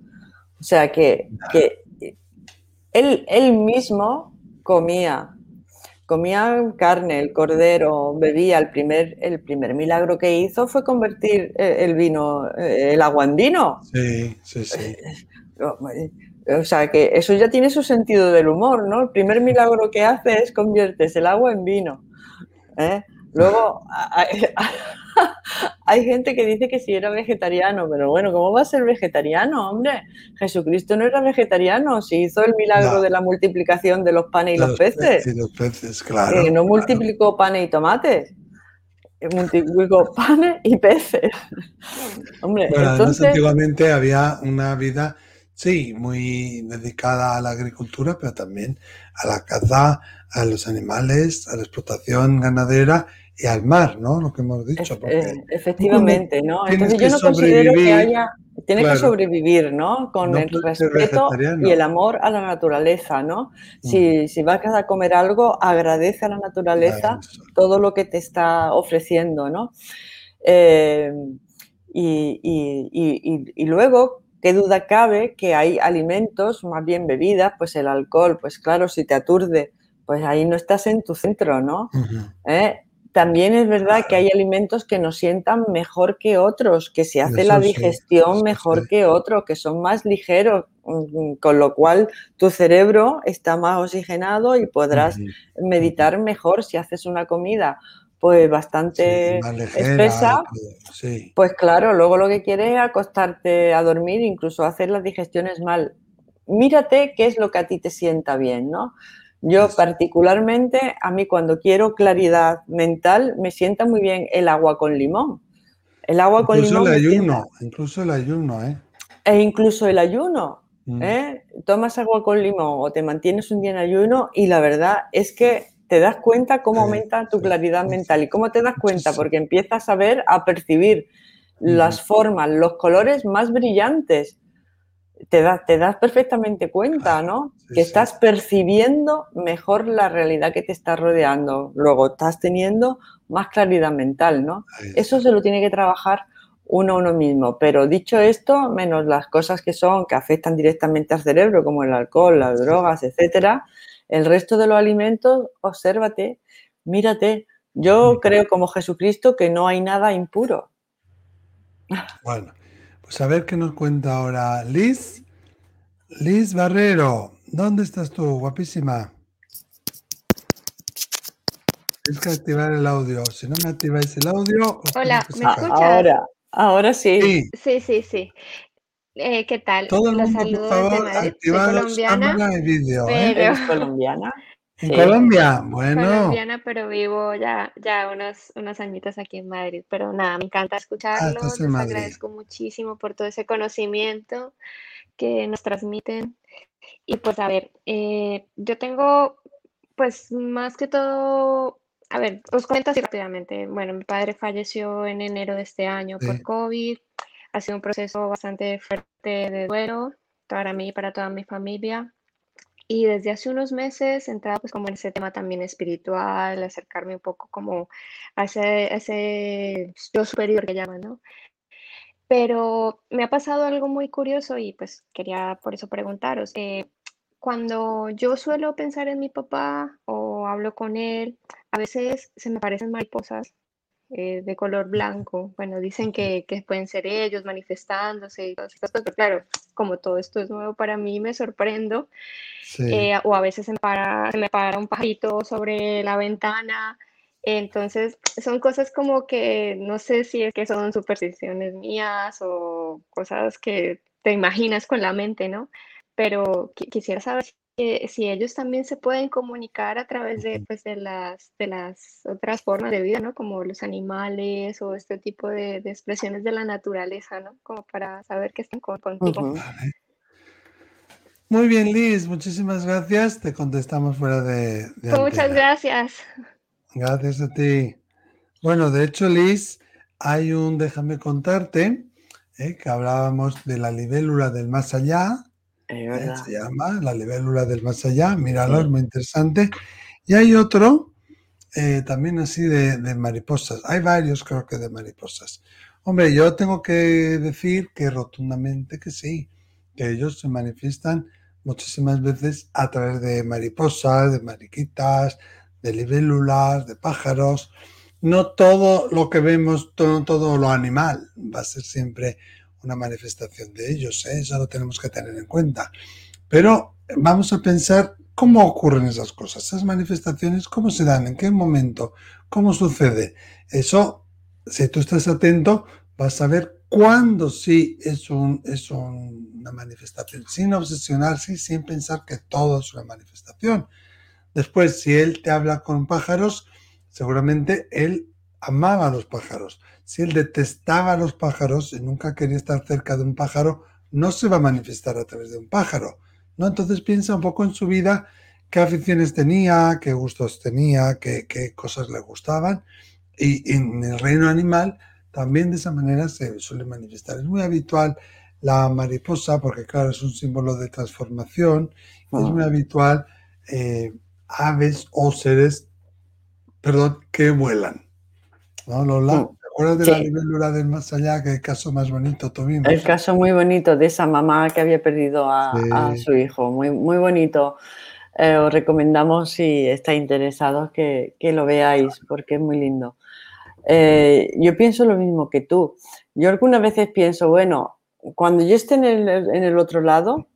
O sea que, él, él mismo comía comía carne, el cordero, bebía. El primer, el primer milagro que hizo fue convertir eh, el vino, eh, el agua en vino. Sí, sí, sí. Eh, o sea, que eso ya tiene su sentido del humor, ¿no? El primer milagro que hace es conviertes el agua en vino. ¿eh? Luego, hay, gente que dice que si era vegetariano, pero bueno, ¿cómo va a ser vegetariano, hombre? Jesucristo no era vegetariano, si hizo el milagro de la multiplicación de los panes y los, peces. Y los peces, claro. no multiplicó panes y tomates multiplicó panes y peces. Hombre, entonces... antiguamente había una vida Sí, muy dedicada a la agricultura, pero también a la caza, a los animales, a la explotación ganadera y al mar, ¿no? Lo que hemos dicho. Eh, efectivamente, ¿no? Entonces yo no considero que haya, tiene que sobrevivir, ¿no? Con el respeto y el amor a la naturaleza, ¿no? Si, si, vas a comer algo, agradece a la naturaleza todo lo que te está ofreciendo, ¿no? Eh, y, y, y, y, luego qué duda cabe que hay alimentos, más bien bebidas, pues el alcohol, pues claro, si te aturde, pues ahí no estás en tu centro, ¿no? ¿Eh? También es verdad que hay alimentos que nos sientan mejor que otros, que se hace la digestión mejor que otros, que son más ligeros, mm, con lo cual tu cerebro está más oxigenado y podrás meditar mejor si haces una comida pues bastante espesa, pues claro, luego lo que quieres es acostarte a dormir, incluso hacer las digestiones mal. Mírate qué es lo que a ti te sienta bien, ¿no? Yo particularmente, a mí cuando quiero claridad mental, me sienta muy bien el agua con limón. El agua con limón. El ayuno, incluso el ayuno, ¿eh? E incluso el ayuno. Mm. ¿eh? Tomas agua con limón o te mantienes un día en ayuno y la verdad es que te das cuenta cómo aumenta tu claridad mental. ¿Y cómo te das cuenta? Porque empiezas a ver, a percibir las formas, los colores más brillantes. Te, te das perfectamente cuenta, ¿no? que estás percibiendo mejor la realidad que te está rodeando. Luego estás teniendo más claridad mental, ¿no? Eso se lo tiene que trabajar uno a uno mismo. Pero dicho esto, menos las cosas que son, que afectan directamente al cerebro, como el alcohol, las drogas, etcétera, el resto de los alimentos, obsérvate, mírate. Yo creo como Jesucristo que no hay nada impuro. Bueno, pues a ver qué nos cuenta ahora Liz. Liz Barrero, ¿dónde estás tú? Guapísima. Tienes que activar el audio. Si no me activáis el audio. Hola, ¿me escuchas? Ahora, ahora sí. Sí, sí, sí. Eh, ¿Qué tal? Todo el mundo, por favor, activar colombiana, y vídeo. ¿eh? colombiana? En Colombia, bueno. Colombiana, pero vivo ya, ya unos, unos añitos aquí en Madrid. Pero nada, me encanta escucharlo. Ah, Les agradezco muchísimo por todo ese conocimiento que nos transmiten. Y pues a ver, eh, yo tengo, pues más que todo, a ver, os cuento así rápidamente. Bueno, mi padre falleció en enero de este año por COVID. Ha sido un proceso bastante fuerte de duelo para mí y para toda mi familia. Y desde hace unos meses he entrado pues como en ese tema también espiritual, acercarme un poco como a ese, yo superior que llaman, ¿no? Pero me ha pasado algo muy curioso y pues quería por eso preguntaros. Eh, cuando yo suelo pensar en mi papá o hablo con él, a veces se me parecen mariposas eh, de color blanco. Bueno, dicen que, que, pueden ser ellos manifestándose y todas estas cosas, pero claro, como todo esto es nuevo para mí, me sorprendo. Eh, o a veces se me, para, se me para un pajarito sobre la ventana. Entonces, son cosas como que no sé si es que son supersticiones mías o cosas que te imaginas con la mente, ¿no? Pero quisiera saber si ellos también se pueden comunicar a través de, pues, de, las, de las otras formas de vida, ¿no? Como los animales o este tipo de, expresiones de la naturaleza, ¿no? Como para saber que están contigo. Muy bien, Liz, muchísimas gracias. Te contestamos fuera de... Muchas gracias. Gracias a ti. Bueno, de hecho, Liz, hay un, déjame contarte, ¿eh? que hablábamos de la libélula del más allá, ¿eh? Se llama La libélula del más allá. Míralo, es muy interesante. Y hay otro eh, también así de, mariposas. Hay varios, creo que de mariposas. Hombre, yo tengo que decir que rotundamente que sí, que ellos se manifiestan muchísimas veces a través de mariposas, de mariquitas, de libélulas, de pájaros. No todo lo que vemos, todo, todo lo animal va a ser siempre una manifestación de ellos, ¿eh? eso lo tenemos que tener en cuenta. Pero vamos a pensar cómo ocurren esas cosas, esas manifestaciones, cómo se dan, en qué momento, cómo sucede. Eso, si tú estás atento, vas a ver cuándo sí es, un, es una manifestación, sin obsesionarse sin pensar que todo es una manifestación. Después, si él te habla con pájaros, seguramente él amaba a los pájaros si él detestaba a los pájaros y nunca quería estar cerca de un pájaro, no se va a manifestar a través de un pájaro. ¿no? Entonces piensa un poco en su vida, qué aficiones tenía, qué gustos tenía, qué, cosas le gustaban. Y en el reino animal también de esa manera se suele manifestar. Es muy habitual la mariposa, porque claro, es un símbolo de transformación, es muy habitual eh, aves o seres, perdón, que vuelan. ¿No, Lola? acuerdas de la libélula del más allá? Que el caso más bonito tuvimos. El caso muy bonito de esa mamá que había perdido a, su hijo. Muy, muy bonito. Eh, os recomendamos, si estáis interesados, que, que, lo veáis, porque es muy lindo. Eh, yo pienso lo mismo que tú. Yo algunas veces pienso, bueno, cuando yo esté en el, en el otro lado,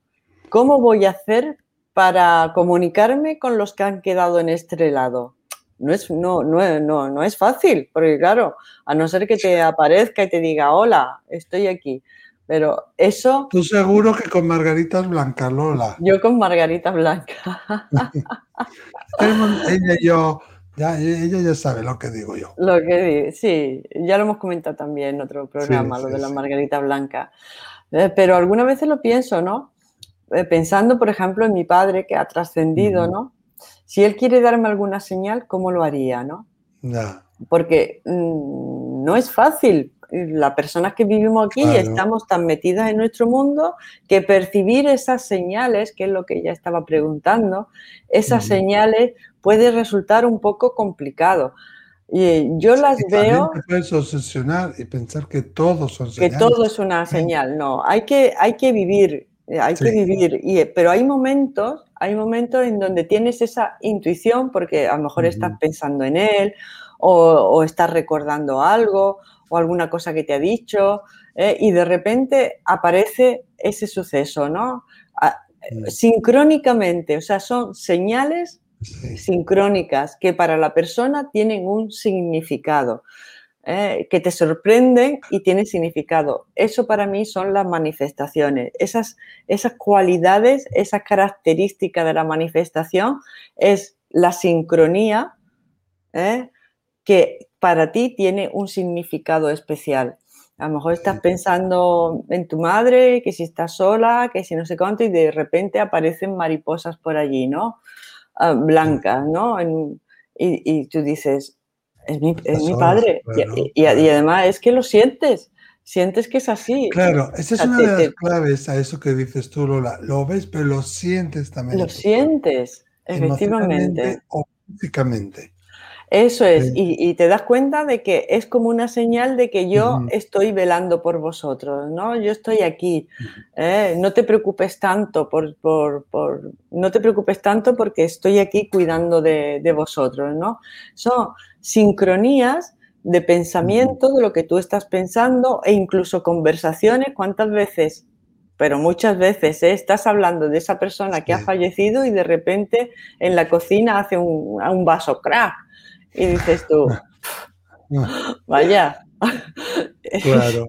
¿cómo voy a hacer para comunicarme con los que han quedado en este lado? No es, no, no, no, no es fácil, porque claro, a no ser que te aparezca y te diga, hola, estoy aquí. Pero eso... Tú seguro que con margaritas blancas, Lola. Yo con margaritas blancas. ella yo, ya, ella ya sabe lo que digo yo. Lo que sí, ya lo hemos comentado también en otro programa, lo de la margarita blanca. Eh, pero algunas veces lo pienso, ¿no? Eh, pensando, por ejemplo, en mi padre que ha trascendido, ¿no? Si él quiere darme alguna señal, ¿cómo lo haría, no? Porque mm, no es fácil. Las personas que vivimos aquí estamos tan metidas en nuestro mundo que percibir esas señales, que es lo que ella estaba preguntando, esas señales puede resultar un poco complicado. Y eh, yo las veo. Te puedes obsesionar y pensar que todo son señales. Que todo es una señal, no. Hay que, hay que vivir eh, hay que vivir, y, eh, pero hay momentos, hay momentos en donde tienes esa intuición porque a lo mejor estás pensando en él o, estás recordando algo o alguna cosa que te ha dicho eh, y de repente aparece ese suceso, ¿no? Ah, sincrónicamente, o sea, son señales sincrónicas que para la persona tienen un significado. ¿Eh? que te sorprenden y tienen significado. Eso para mí son las manifestaciones. Esas, esas cualidades, esas características de la manifestación es la sincronía ¿eh? que para ti tiene un significado especial. A lo mejor estás pensando en tu madre, que si estás sola, que si no sé cuánto, y de repente aparecen mariposas por allí, ¿no? Ah, blancas, ¿no? y, y, tú dices, es mi, padre. y, además es que lo sientes. Sientes que es así. Claro, esa es una de las claves a eso que dices tú, Lola. Lo ves, pero lo sientes también. Lo sientes, efectivamente. O físicamente. Eso es, y, te das cuenta de que es como una señal de que yo estoy velando por vosotros, ¿no? Yo estoy aquí. ¿eh? No te preocupes tanto por, no te preocupes tanto porque estoy aquí cuidando de, vosotros, ¿no? Son sincronías de pensamiento, de lo que tú estás pensando e incluso conversaciones. ¿Cuántas veces? Pero muchas veces ¿eh? estás hablando de esa persona que ha fallecido y de repente en la cocina hace un, un vaso crack y dices tú, vaya. Claro.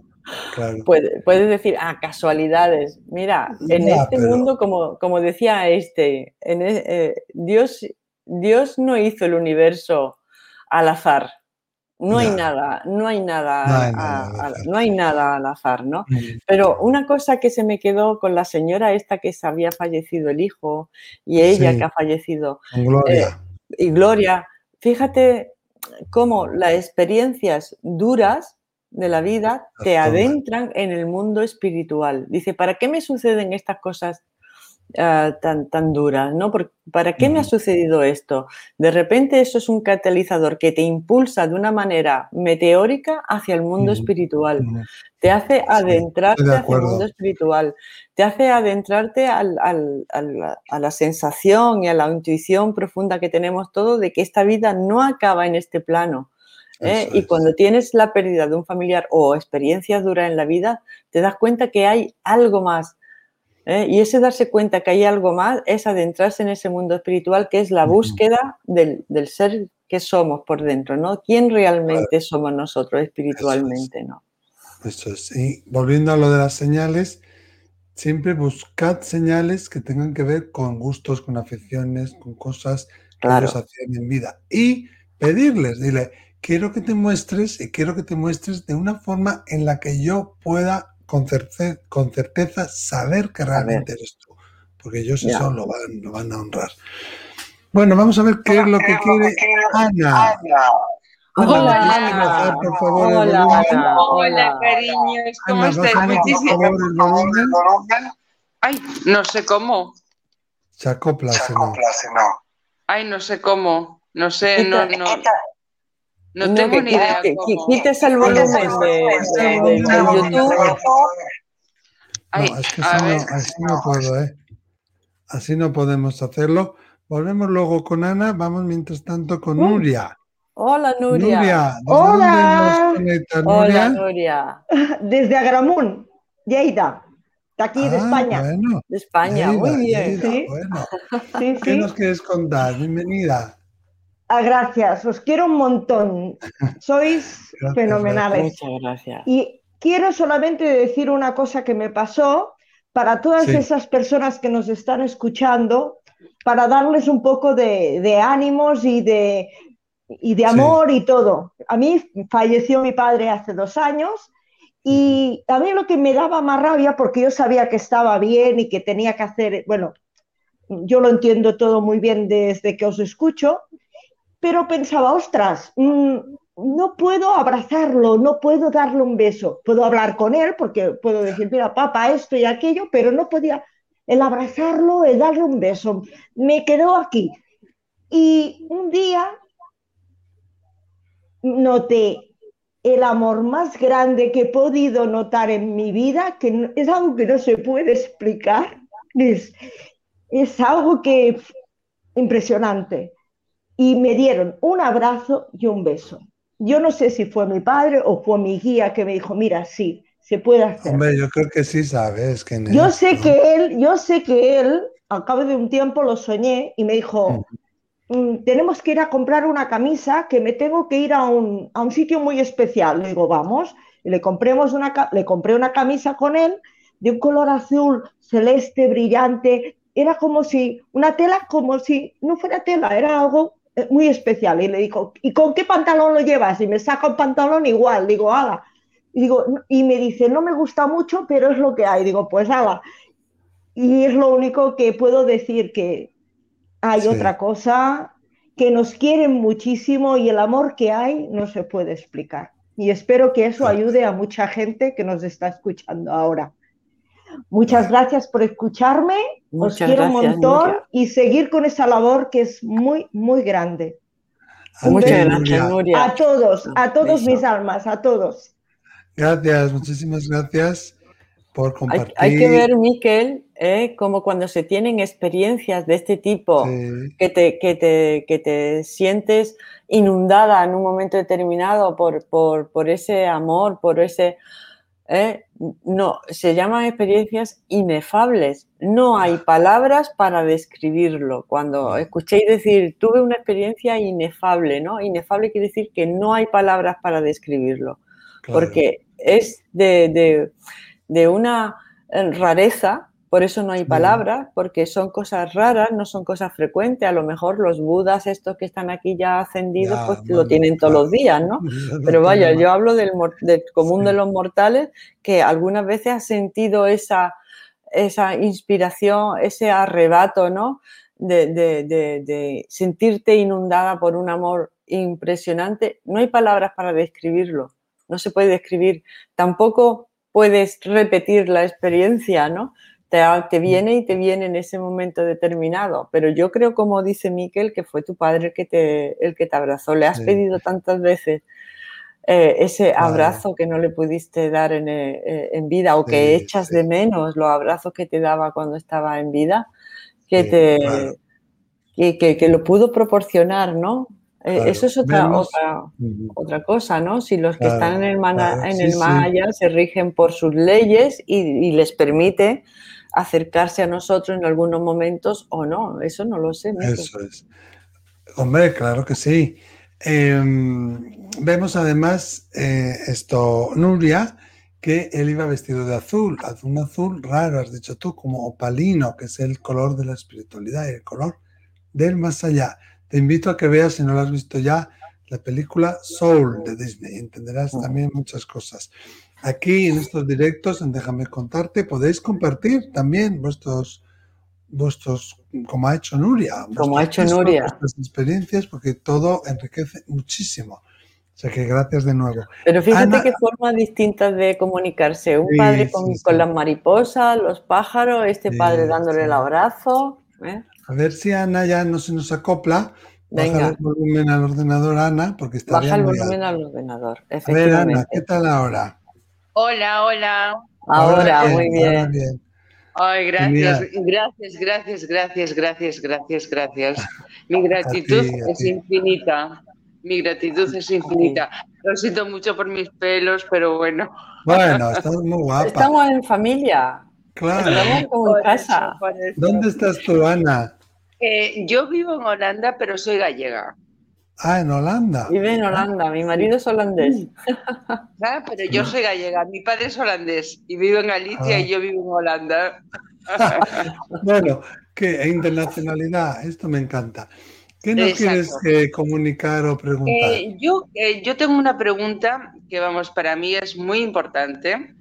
Claro. Puedes, decir, ah, casualidades. Mira, en este mundo, como, como decía este, en, e, eh, Dios, Dios no hizo el universo al azar. No, hay nada, no hay nada, no hay nada, al azar, ¿no? Mm. Pero una cosa que se me quedó con la señora esta que se había fallecido el hijo y ella que ha fallecido. Gloria. Eh, y Gloria, fíjate cómo las experiencias duras de la vida te adentran en el mundo espiritual. Dice, ¿para qué me suceden estas cosas ah, tan, tan duras? ¿no? ¿Para qué me ha sucedido esto? De repente eso es un catalizador que te impulsa de una manera meteórica hacia el mundo espiritual. Te hace adentrarte hacia el mundo espiritual. Te hace adentrarte a la sensación y a la intuición profunda que tenemos todos de que esta vida no acaba en este plano ¿eh? Y cuando tienes la pérdida de un familiar o experiencias duras en la vida, te das cuenta que hay algo más. ¿Eh? Y ese darse cuenta que hay algo más es adentrarse en ese mundo espiritual que es la búsqueda del, ser que somos por dentro, ¿no? ¿Quién realmente somos nosotros espiritualmente, no? Eso es. Y volviendo a lo de las señales, siempre buscad señales que tengan que ver con gustos, con aficiones, con cosas que nos hacen en vida. Y pedirles, dile, quiero que te muestres y quiero que te muestres de una forma en la que yo pueda con, certeza, saber que realmente eres tú, porque ellos eso lo van, lo van a honrar. Bueno, vamos a ver qué es lo que quiere Ana. Hola, Ana. por favor, hola, hola, cariños, ¿cómo estás? Muchísimas Ay, no sé cómo. Se acopla, Se acopla, no. Ay, no sé cómo. No sé, no, no. No, tengo ni idea. quites el volumen de, YouTube. no, es que así no, puedo, ¿eh? Así no podemos hacerlo. Volvemos luego con Ana. Vamos mientras tanto con uh. Nuria. Hola, Nuria. Nuria Hola. Nuria? Hola, Nuria. Desde Agramunt, Lleida. De aquí, de ah, España. de España, muy bien. ¿Qué nos quieres contar? Bienvenida. Ah, gracias, os quiero un montón. Sois fenomenales. Muchas gracias. Y quiero solamente decir una cosa que me pasó para todas esas personas que nos están escuchando, para darles un poco de, ánimos y de, y de amor y todo. A mí falleció mi padre hace dos años y a mí lo que me daba más rabia, porque yo sabía que estaba bien y que tenía que hacer, bueno, yo lo entiendo todo muy bien desde que os escucho, pero pensaba, ostras, mm, no puedo abrazarlo, no puedo darle un beso. Puedo hablar con él porque puedo decir, mira, papá, esto y aquello, pero no podía el abrazarlo, el darle un beso. Me quedó aquí. Y un día noté el amor más grande que he podido notar en mi vida, que es algo que no se puede explicar, es, es algo que impresionante y me dieron un abrazo y un beso. Yo no sé si fue mi padre o fue mi guía que me dijo, mira, sí, se puede hacer. Hombre, yo creo que sí sabes que Yo sé que él, yo sé que él, al cabo de un tiempo lo soñé y me dijo, mm, tenemos que ir a comprar una camisa que me tengo que ir a un, a un sitio muy especial. Le digo, vamos, y le, compremos una, le compré una camisa con él de un color azul celeste, brillante. Era como si, una tela como si no fuera tela, era algo muy especial. Y le digo, ¿y con qué pantalón lo llevas? Y me saca un pantalón igual. Digo, ala. Y, digo, y me dice, no me gusta mucho, pero es lo que hay. Digo, pues ala. Y es lo único que puedo decir que hay otra cosa que nos quieren muchísimo y el amor que hay no se puede explicar. Y espero que eso ayude a mucha gente que nos está escuchando ahora. Muchas gracias por escucharme, os quiero un montón y seguir con esa labor que es muy, muy grande. Muchas gracias, Nuria. A todos, a todos mis almas, a todos. Gracias, muchísimas gracias por compartir. Hay, que ver, Miquel, ¿eh? como cuando se tienen experiencias de este tipo, que, te, que, te, que, te, sientes inundada en un momento determinado por, por, por ese amor, por ese... ¿eh? No, se llaman experiencias inefables. No hay palabras para describirlo. Cuando escuchéis decir, tuve una experiencia inefable, ¿no? Inefable quiere decir que no hay palabras para describirlo. Porque es de, una eh, rareza, por eso no hay palabras, porque son cosas raras, no son cosas frecuentes. A lo mejor los budas, estos que están aquí ya ascendidos, pues lo tienen todos los días, ¿no? Pero vaya, yo hablo del, común de los mortales que algunas veces ha sentido esa, esa inspiración, ese arrebato, ¿no? De, de, sentirte inundada por un amor impresionante. No hay palabras para describirlo no se puede describir. Tampoco puedes repetir la experiencia, ¿no? Te, te, viene y te viene en ese momento determinado. Pero yo creo, como dice Miquel, que fue tu padre el que te, el que te abrazó. Le has pedido tantas veces eh, ese abrazo que no le pudiste dar en, eh, en vida o que echas de menos los abrazos que te daba cuando estaba en vida, que, te, que, que, lo pudo proporcionar, ¿no? Eh, eso es otra, otra, cosa, ¿no? Si los que están en el, en el Maya se rigen por sus leyes y, les permite acercarse a nosotros en algunos momentos o no, eso no lo sé. Eso es. Hombre, claro que sí. Em, vemos además eh, esto, Nuria, que él iba vestido de azul, un azul raro, has dicho tú, como opalino, que es el color de la espiritualidad y el color del más allá. Te invito a que veas, si no lo has visto ya, la película Soul de Disney. Entenderás también muchas cosas. Aquí en estos directos, en Déjame contarte, podéis compartir también vuestros, vuestros como ha hecho Nuria. Como ha hecho Nuria. Vuestras experiencias, porque todo enriquece muchísimo. O sea que gracias de nuevo. Pero fíjate qué formas distintas de comunicarse. Un padre con, las mariposas, los pájaros, este padre dándole el abrazo. ¿eh? A ver si Ana ya no se nos acopla. Baja el volumen al ordenador, Ana, porque está Baja el volumen al ordenador, A ver, Ana, ¿qué tal ahora? Hola, hola. Ahora, muy bien. Ay, gracias, gracias, gracias, gracias, gracias, gracias, gracias. Mi gratitud es infinita. Mi gratitud es infinita. Lo siento mucho por mis pelos, pero bueno. Bueno, estamos muy guapa. Estamos en familia. Claro. Estamos en casa. ¿Dónde estás tú, Ana? Eh, yo vivo en Holanda, pero soy gallega. Ah, en Holanda. Vive en Holanda, mi marido es holandés. Ah, pero yo soy gallega, mi padre es holandés y vivo en Galicia y ah. yo vivo en Holanda. bueno, qué internacionalidad, esto me encanta. ¿Qué nos quieres eh, comunicar o preguntar? Eh, yo, yo tengo una pregunta que, vamos, para mí es muy importante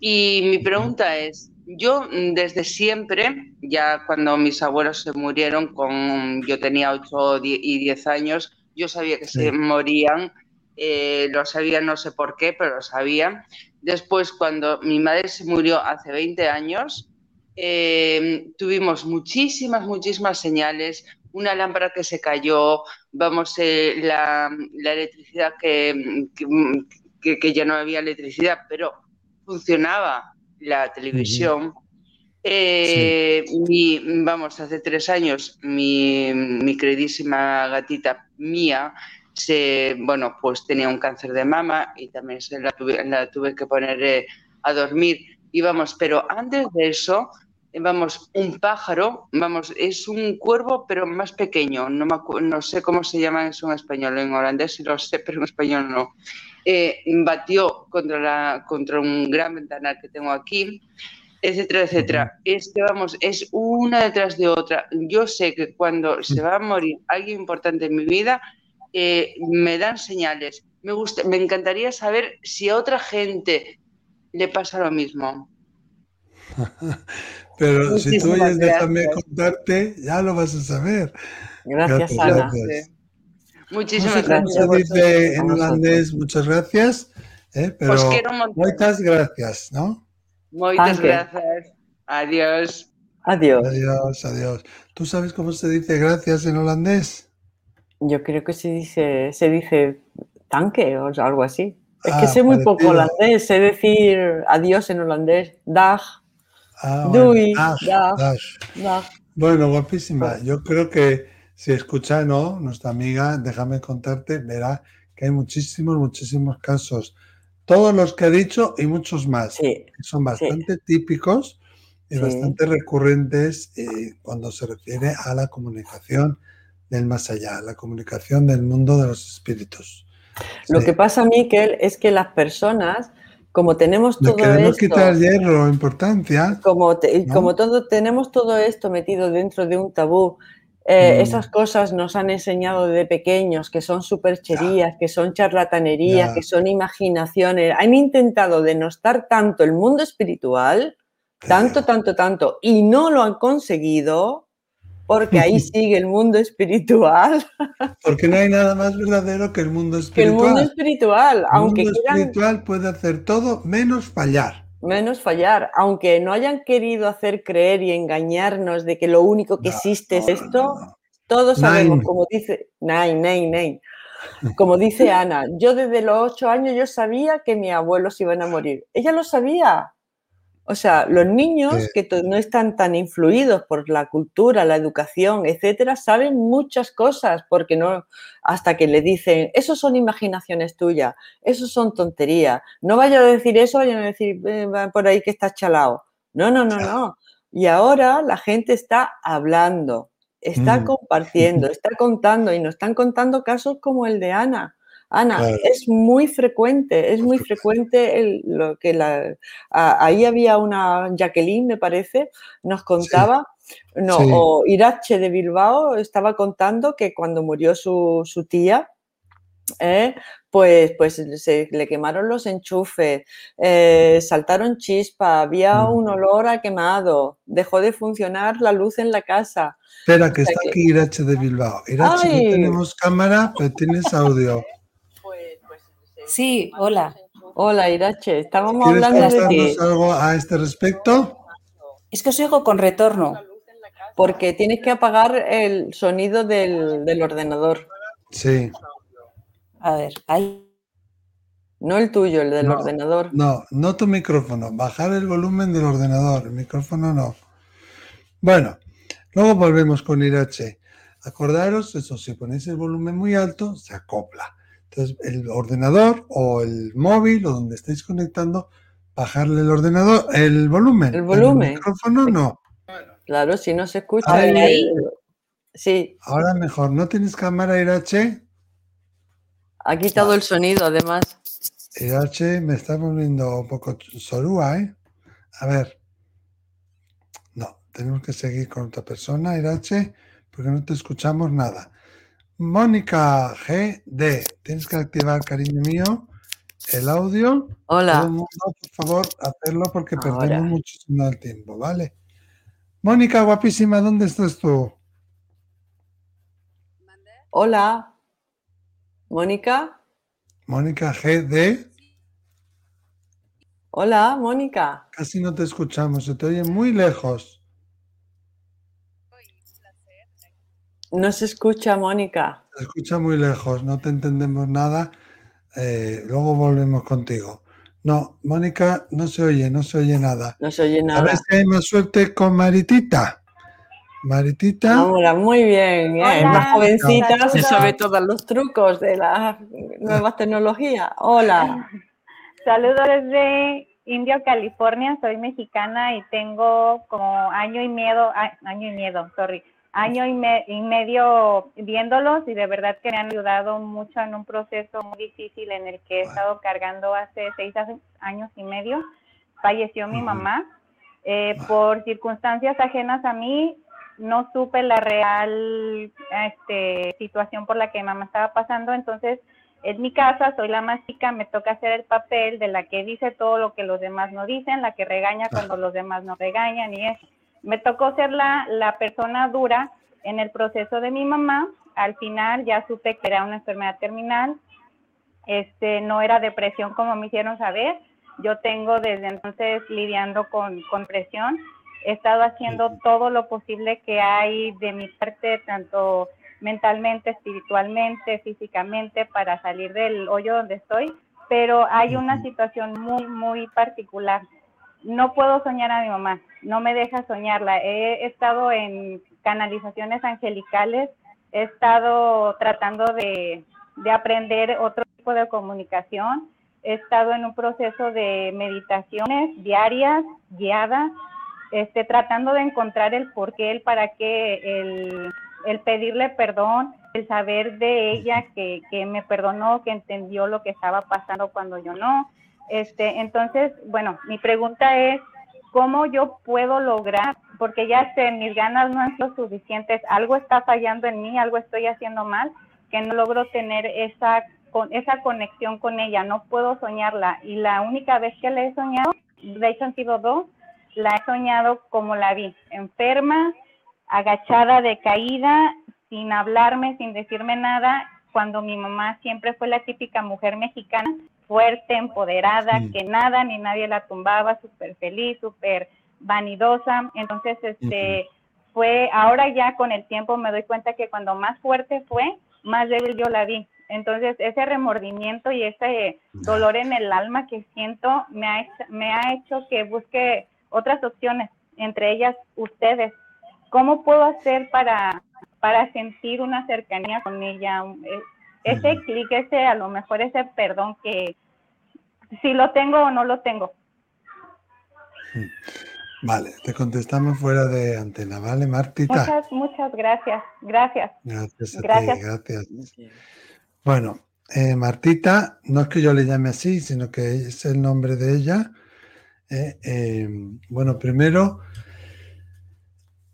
y mi pregunta es, yo mm, desde siempre, ya cuando mis abuelos se murieron, con, yo tenía 8 y 10 años, yo sabía que se morían, eh, lo sabía no sé por qué, pero lo sabía. Después, cuando mi madre se murió hace 20 años, em, tuvimos muchísimas, muchísimas señales, una lámpara que se cayó, vamos, eh, la, electricidad que, que ya no había electricidad, pero funcionaba la televisión. Eh, vamos, hace tres años mi, mi, queridísima gatita mía se, bueno, pues tenía un cáncer de mama y también se la tuve, la tuve que poner eh, a dormir. Y vamos, pero antes de eso, eh, vamos, un pájaro, vamos, es un cuervo, pero más pequeño. No, no sé cómo se llama eso en español, en holandés lo sé, pero en español no eh, batió contra, la, contra un gran ventanal que tengo aquí, etcétera, etcétera. Este, vamos, es una detrás de otra. Yo sé que cuando se va a morir alguien importante en mi vida, eh, me dan señales. Me, gusta, me encantaría saber si a otra gente le pasa lo mismo. Pero si tú oyes, déjame contarte, ya lo vas a saber. Gracias, Ana. Muchísimas gracias. Se dice en holandés muchas gracias, eh, pero muchas gracias, ¿no? Muchas gracias. Adiós. Adiós. Adiós, adiós. ¿Tú sabes cómo se dice gracias en holandés? Yo creo que se dice, se dice tanque o algo así. Es que ah, sé muy poco holandés, sé decir adiós en holandés, dag, ah, doei, dag, dag, Bueno, guapísima. Yo creo que si escucha, ¿no? Nuestra amiga, déjame contarte, verá que hay muchísimos, muchísimos casos. Todos los que ha dicho y muchos más. que son bastante típicos y bastante recurrentes eh, cuando se refiere a la comunicación del más allá, la comunicación del mundo de los espíritus. Lo que pasa, Miquel, es que las personas, como tenemos todo queremos quitar hierro, importancia. Como, como todo, tenemos todo esto metido dentro de un tabú, eh, mm. esas cosas nos han enseñado de pequeños, que son supercherías, que son charlatanerías, que son imaginaciones. Han intentado denostar tanto el mundo espiritual, tanto, tanto, tanto, y no lo han conseguido porque ahí sigue el mundo espiritual. Porque no hay nada más verdadero que el mundo espiritual. el mundo espiritual, aunque el mundo espiritual puede hacer todo menos fallar. Menos fallar, aunque no hayan querido hacer creer y engañarnos de que lo único que existe es esto, todos sabemos, como dice. Como dice Ana, yo desde los ocho años yo sabía que mis abuelos iban a morir. Ella lo sabía, o sea, los niños que no están tan influidos por la cultura, la educación, etcétera, saben muchas cosas porque no, hasta que le dicen, eso son imaginaciones tuyas, eso son tonterías, no vaya a decir eso, vayan a decir por ahí que estás chalado. No, no, no, no. Y ahora la gente está hablando, está mm. compartiendo, está contando y nos están contando casos como el de Ana Ana, es muy frecuente, es muy frecuente lo que la... ahí había una Jacqueline, me parece, nos contaba, no, o Irache de Bilbao estaba contando que cuando murió su, tía, eh, pues, pues se le quemaron los enchufes, eh, saltaron chispas, había mm. un olor a quemado, dejó de funcionar la luz en la casa. Espera, que está aquí Irache de Bilbao. Irache, no tenemos cámara, pero tienes audio. Sí, hola. Hola, Irache. Estábamos hablando de ti. algo a este respecto? Es que os oigo con retorno. Porque tienes que apagar el sonido del, ordenador. Sí. A ver, ahí. No el tuyo, el del ordenador. No, no tu micrófono. Bajar el volumen del ordenador. El micrófono no. Bueno, luego volvemos con Irache. Acordaros, eso, si ponéis el volumen muy alto, se acopla. Entonces, el ordenador o el móvil o donde estéis conectando, bajarle el ordenador, el volumen. El volumen. El micrófono no. Claro, si no se escucha. Ahí. Sí. Ahora mejor. ¿No tienes cámara IRH? Ha quitado el sonido, además. IRH me está volviendo un poco solúa, ¿eh? A ver. No, tenemos que seguir con otra persona, IRH, porque no te escuchamos nada. Mónica GD, tienes que activar, cariño mío, el audio. Hola. por favor, hacerlo porque perdemos muchísimo el tiempo, ¿vale? Mónica, guapísima, ¿dónde estás tú? Hola. Mónica. Mónica GD. Hola, Mónica. Casi no te escuchamos, se te oye muy lejos. No se escucha, Mónica. Se escucha muy lejos, no te entendemos nada. Eh, luego volvemos contigo. No, Mónica, no se oye, no se oye nada. No se oye nada. A ver si hay más suerte con Maritita. Maritita. Hola, muy bien. ¿eh? Más jovencita se sabe todos los trucos de las nuevas tecnologías. Hola. Saludos desde Indio, California. Soy mexicana y tengo como año y medio, año y medio, sorry, año y, medio viéndolos y de verdad que me han ayudado mucho en un proceso muy difícil en el que he estado cargando hace seis años y medio. Falleció mi mamá. Eh, por circunstancias ajenas a mí. No supe la real este, situación por la que mi mamá estaba pasando, entonces en mi casa, soy la más chica, me toca hacer el papel de la que dice todo lo que los demás no dicen, la que regaña cuando los demás no regañan y eso me tocó ser la, la persona dura en el proceso de mi mamá. Al final ya supe que era una enfermedad terminal. Este, no era depresión como me hicieron saber. Yo tengo desde entonces lidiando con, con presión. He estado haciendo todo lo posible que hay de mi parte, tanto mentalmente, espiritualmente, físicamente para salir del hoyo donde estoy, pero hay una situación muy, muy particular. No puedo soñar a mi mamá, no me deja soñarla. He estado en canalizaciones angelicales, he estado tratando de, de aprender otro tipo de comunicación, he estado en un proceso de meditaciones diarias, guiadas, este, tratando de encontrar el por qué, el para qué, el, el pedirle perdón, el saber de ella que, que, me perdonó, que entendió lo que estaba pasando cuando yo no. Este, entonces, bueno, mi pregunta es, ¿cómo yo puedo lograr? Porque ya sé, mis ganas no han sido suficientes, algo está fallando en mí, algo estoy haciendo mal, que no logro tener esa, con, esa conexión con ella, no puedo soñarla. Y la única vez que la he soñado, de hecho han sido dos, la he soñado como la vi, enferma, agachada, decaída, sin hablarme, sin decirme nada, cuando mi mamá siempre fue la típica mujer mexicana, fuerte, empoderada, que nada ni nadie la tumbaba, súper feliz, súper vanidosa. Entonces, este, fue, ahora ya con el tiempo me doy cuenta que cuando más fuerte fue, más débil yo la vi. Entonces, ese remordimiento y ese dolor en el alma que siento me ha, me ha hecho que busque otras opciones, entre ellas ustedes. ¿Cómo puedo hacer para, para sentir una cercanía con ella? Ese clic, ese a lo mejor ese perdón que si lo tengo o no lo tengo. Vale, te contestamos fuera de antena, ¿vale, Martita? Muchas, muchas gracias. Gracias. Gracias a gracias. ti, gracias. Bueno, eh, Martita, no es que yo le llame así, sino que es el nombre de ella. Eh, eh, bueno, primero,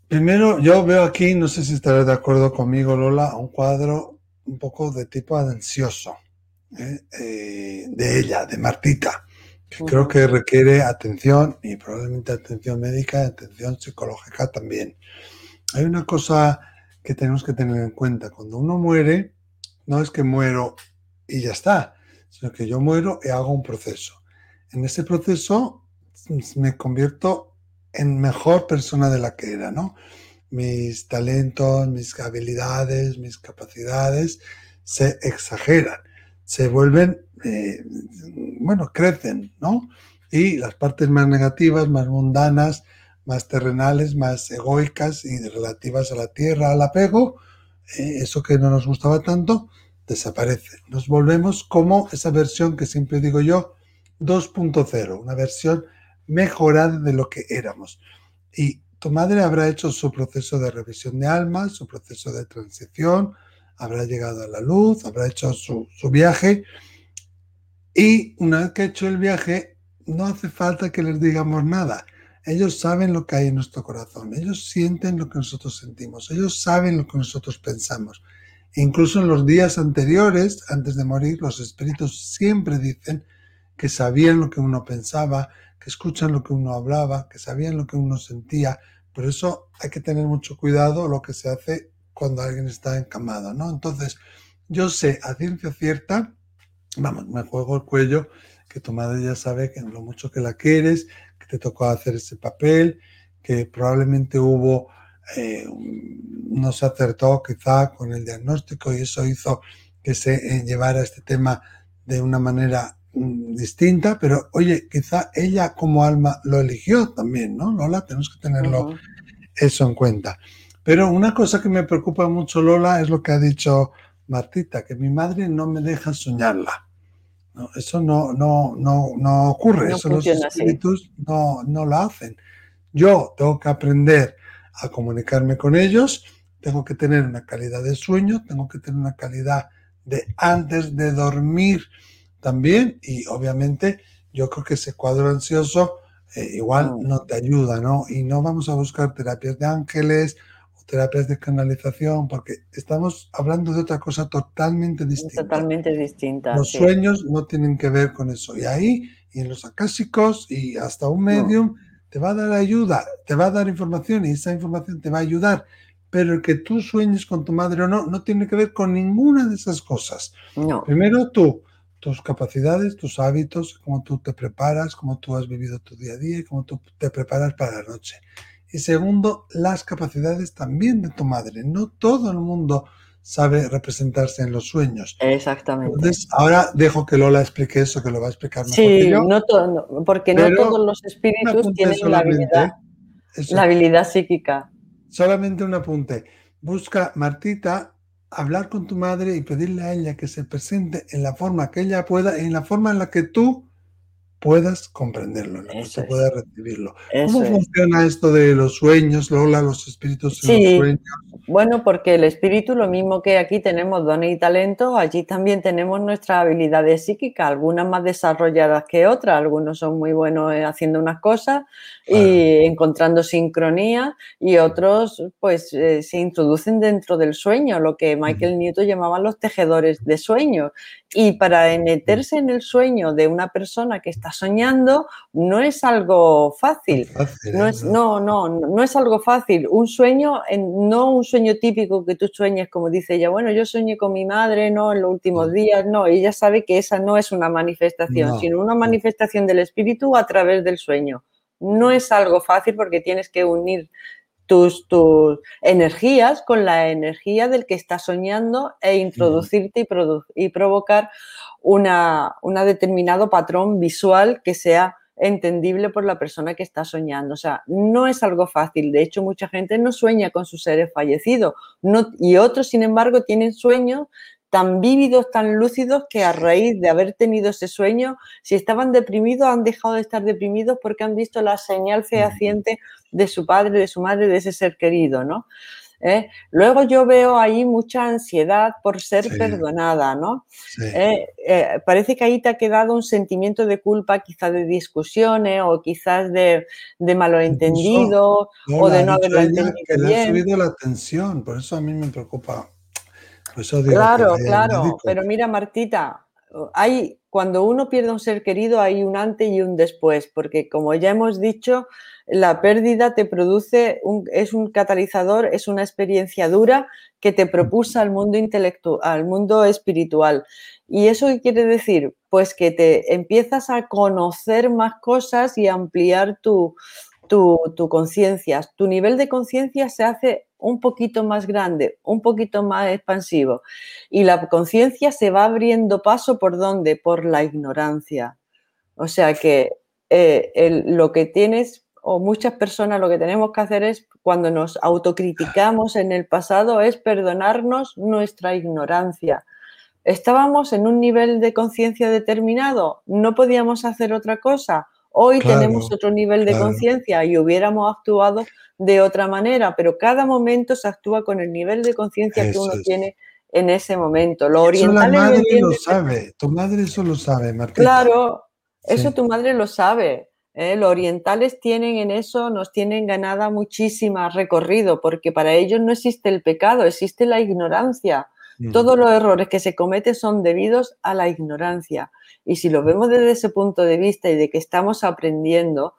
primero yo veo aquí, no sé si estarás de acuerdo conmigo, Lola, un cuadro un poco de tipo ansioso eh, de ella, de Martita, que creo que requiere atención y probablemente atención médica y atención psicológica también. Hay una cosa que tenemos que tener en cuenta, cuando uno muere, no es que muero y ya está, sino que yo muero y hago un proceso. En ese proceso me convierto en mejor persona de la que era, ¿no? Mis talentos, mis habilidades, mis capacidades se exageran, se vuelven, eh, bueno, crecen, ¿no? Y las partes más negativas, más mundanas, más terrenales, más egoicas y relativas a la tierra, al apego, eh, eso que no nos gustaba tanto, desaparece. Nos volvemos como esa versión que siempre digo yo, 2.0, una versión mejorada de lo que éramos. Y tu madre habrá hecho su proceso de revisión de alma, su proceso de transición, habrá llegado a la luz, habrá hecho su, su viaje. Y una vez que ha hecho el viaje, no hace falta que les digamos nada. Ellos saben lo que hay en nuestro corazón, ellos sienten lo que nosotros sentimos, ellos saben lo que nosotros pensamos. incluso en los días anteriores, antes de morir, los espíritus siempre dicen que sabían lo que uno pensaba, que escuchan lo que uno hablaba, que sabían lo que uno sentía. Por eso hay que tener mucho cuidado lo que se hace cuando alguien está encamado, ¿no? Entonces, yo sé a ciencia cierta, vamos, me juego el cuello, que tu madre ya sabe que lo mucho que la quieres, que te tocó hacer ese papel, que probablemente hubo, eh, no se acertó quizá con el diagnóstico y eso hizo que se eh, llevara este tema de una manera distinta, pero oye, quizá ella como alma lo eligió también, ¿no? Lola, tenemos que tenerlo eso en cuenta. Pero una cosa que me preocupa mucho, Lola, es lo que ha dicho Martita, que mi madre no me deja soñarla. No, eso no, no, no, no ocurre, eso los espíritus no, no lo hacen. Yo tengo que aprender a comunicarme con ellos, tengo que tener una calidad de sueño, tengo que tener una calidad de antes de dormir, también y obviamente yo creo que ese cuadro ansioso eh, igual mm. no te ayuda, ¿no? Y no vamos a buscar terapias de ángeles o terapias de canalización porque estamos hablando de otra cosa totalmente distinta. Totalmente distinta. Los sueños no tienen que ver con eso. Y ahí, y en los acásicos y hasta un medium, te va a dar ayuda, te va a dar información y esa información te va a ayudar. Pero el que tú sueñes con tu madre o no, no tiene que ver con ninguna de esas cosas. No. Primero tú, tus capacidades, tus hábitos, cómo tú te preparas, cómo tú has vivido tu día a día y cómo tú te preparas para la noche. Y segundo, las capacidades también de tu madre. No todo el mundo sabe representarse en los sueños. Exactamente. Entonces, ahora dejo que Lola explique eso, que lo va a explicar mejor sí, No porque no todos los espíritus tienen la habilidad, la habilidad psíquica. Solamente un apunte. Busca, Martita, hablar con tu madre y pedirle a ella que se presente en la forma que ella pueda, en la forma en la que tú puedas comprenderlo, que tú puedas recibirlo. ¿Cómo funciona esto de los sueños, Lola, los espíritus en los sueños? Bueno, porque el espíritu, lo mismo que aquí tenemos dones y talentos, allí también tenemos nuestras habilidades psíquicas, algunas más desarrolladas que otras, algunos son muy buenos eh, haciendo unas cosas y encontrando sincronía y otros pues eh, se introducen dentro del sueño, lo que Michael Newton llamaba los tejedores de sueños. Y para meterse en el sueño de una persona que está soñando no es algo fácil. no, es, no, no, no es algo fácil. Un sueño, no un sueño típico que tú sueñes, como dice ella, bueno, yo soñé con mi madre, no, en los últimos días, no, ella sabe que esa no es una manifestación, sino una manifestación del espíritu a través del sueño. No es algo fácil porque tienes que unir tus, tus, energías con la energía del que está soñando e introducirte y, y provocar una, determinado patrón visual que sea entendible por la persona que está soñando. O sea, no es algo fácil. De hecho, mucha gente no sueña con sus seres fallecidos no, y otros, sin embargo, tienen sueños tan vívidos, tan lúcidos, que a raíz de haber tenido ese sueño, si estaban deprimidos, han dejado de estar deprimidos porque han visto la señal fehaciente de su padre, de su madre, de ese ser querido, ¿no? ¿Eh? Luego yo veo ahí mucha ansiedad por ser perdonada, ¿no? ¿Eh? Eh, parece que ahí te ha quedado un sentimiento de culpa, quizás de discusiones o quizás de, de malentendido o de no haberlo entendido que Le ha subido la tensión, por eso a mí me preocupa claro, claro, pero mira Martita, hay, cuando uno pierde un ser querido hay un antes y un después, porque como ya hemos dicho, la pérdida te produce, un, es un catalizador, es una experiencia dura que te propulsa al mundo intelectual, al mundo espiritual. ¿Y eso qué quiere decir? Pues que te empiezas a conocer más cosas y ampliar tu, tu, tu conciencia. Tu nivel de conciencia se hace un poquito más grande, un poquito más expansivo. Y la conciencia se va abriendo paso por dónde? Por la ignorancia. O sea que eh, lo que tienes, o muchas personas lo que tenemos que hacer es, cuando nos autocriticamos en el pasado, es perdonarnos nuestra ignorancia. Estábamos en un nivel de conciencia determinado, no podíamos hacer otra cosa. Hoy tenemos otro nivel de conciencia y hubiéramos actuado de otra manera, pero cada momento se actúa con el nivel de conciencia que uno tiene en ese momento. Lo oriental eso la madre lo sabe, tu madre eso lo sabe, Martín. Claro, eso tu madre lo sabe. ¿Eh? Los orientales tienen en eso, nos tienen ganada muchísima recorrido, porque para ellos no existe el pecado, existe la ignorancia. Todos los errores que se cometen son debidos a la ignorancia. Y si lo vemos desde ese punto de vista y de que estamos aprendiendo,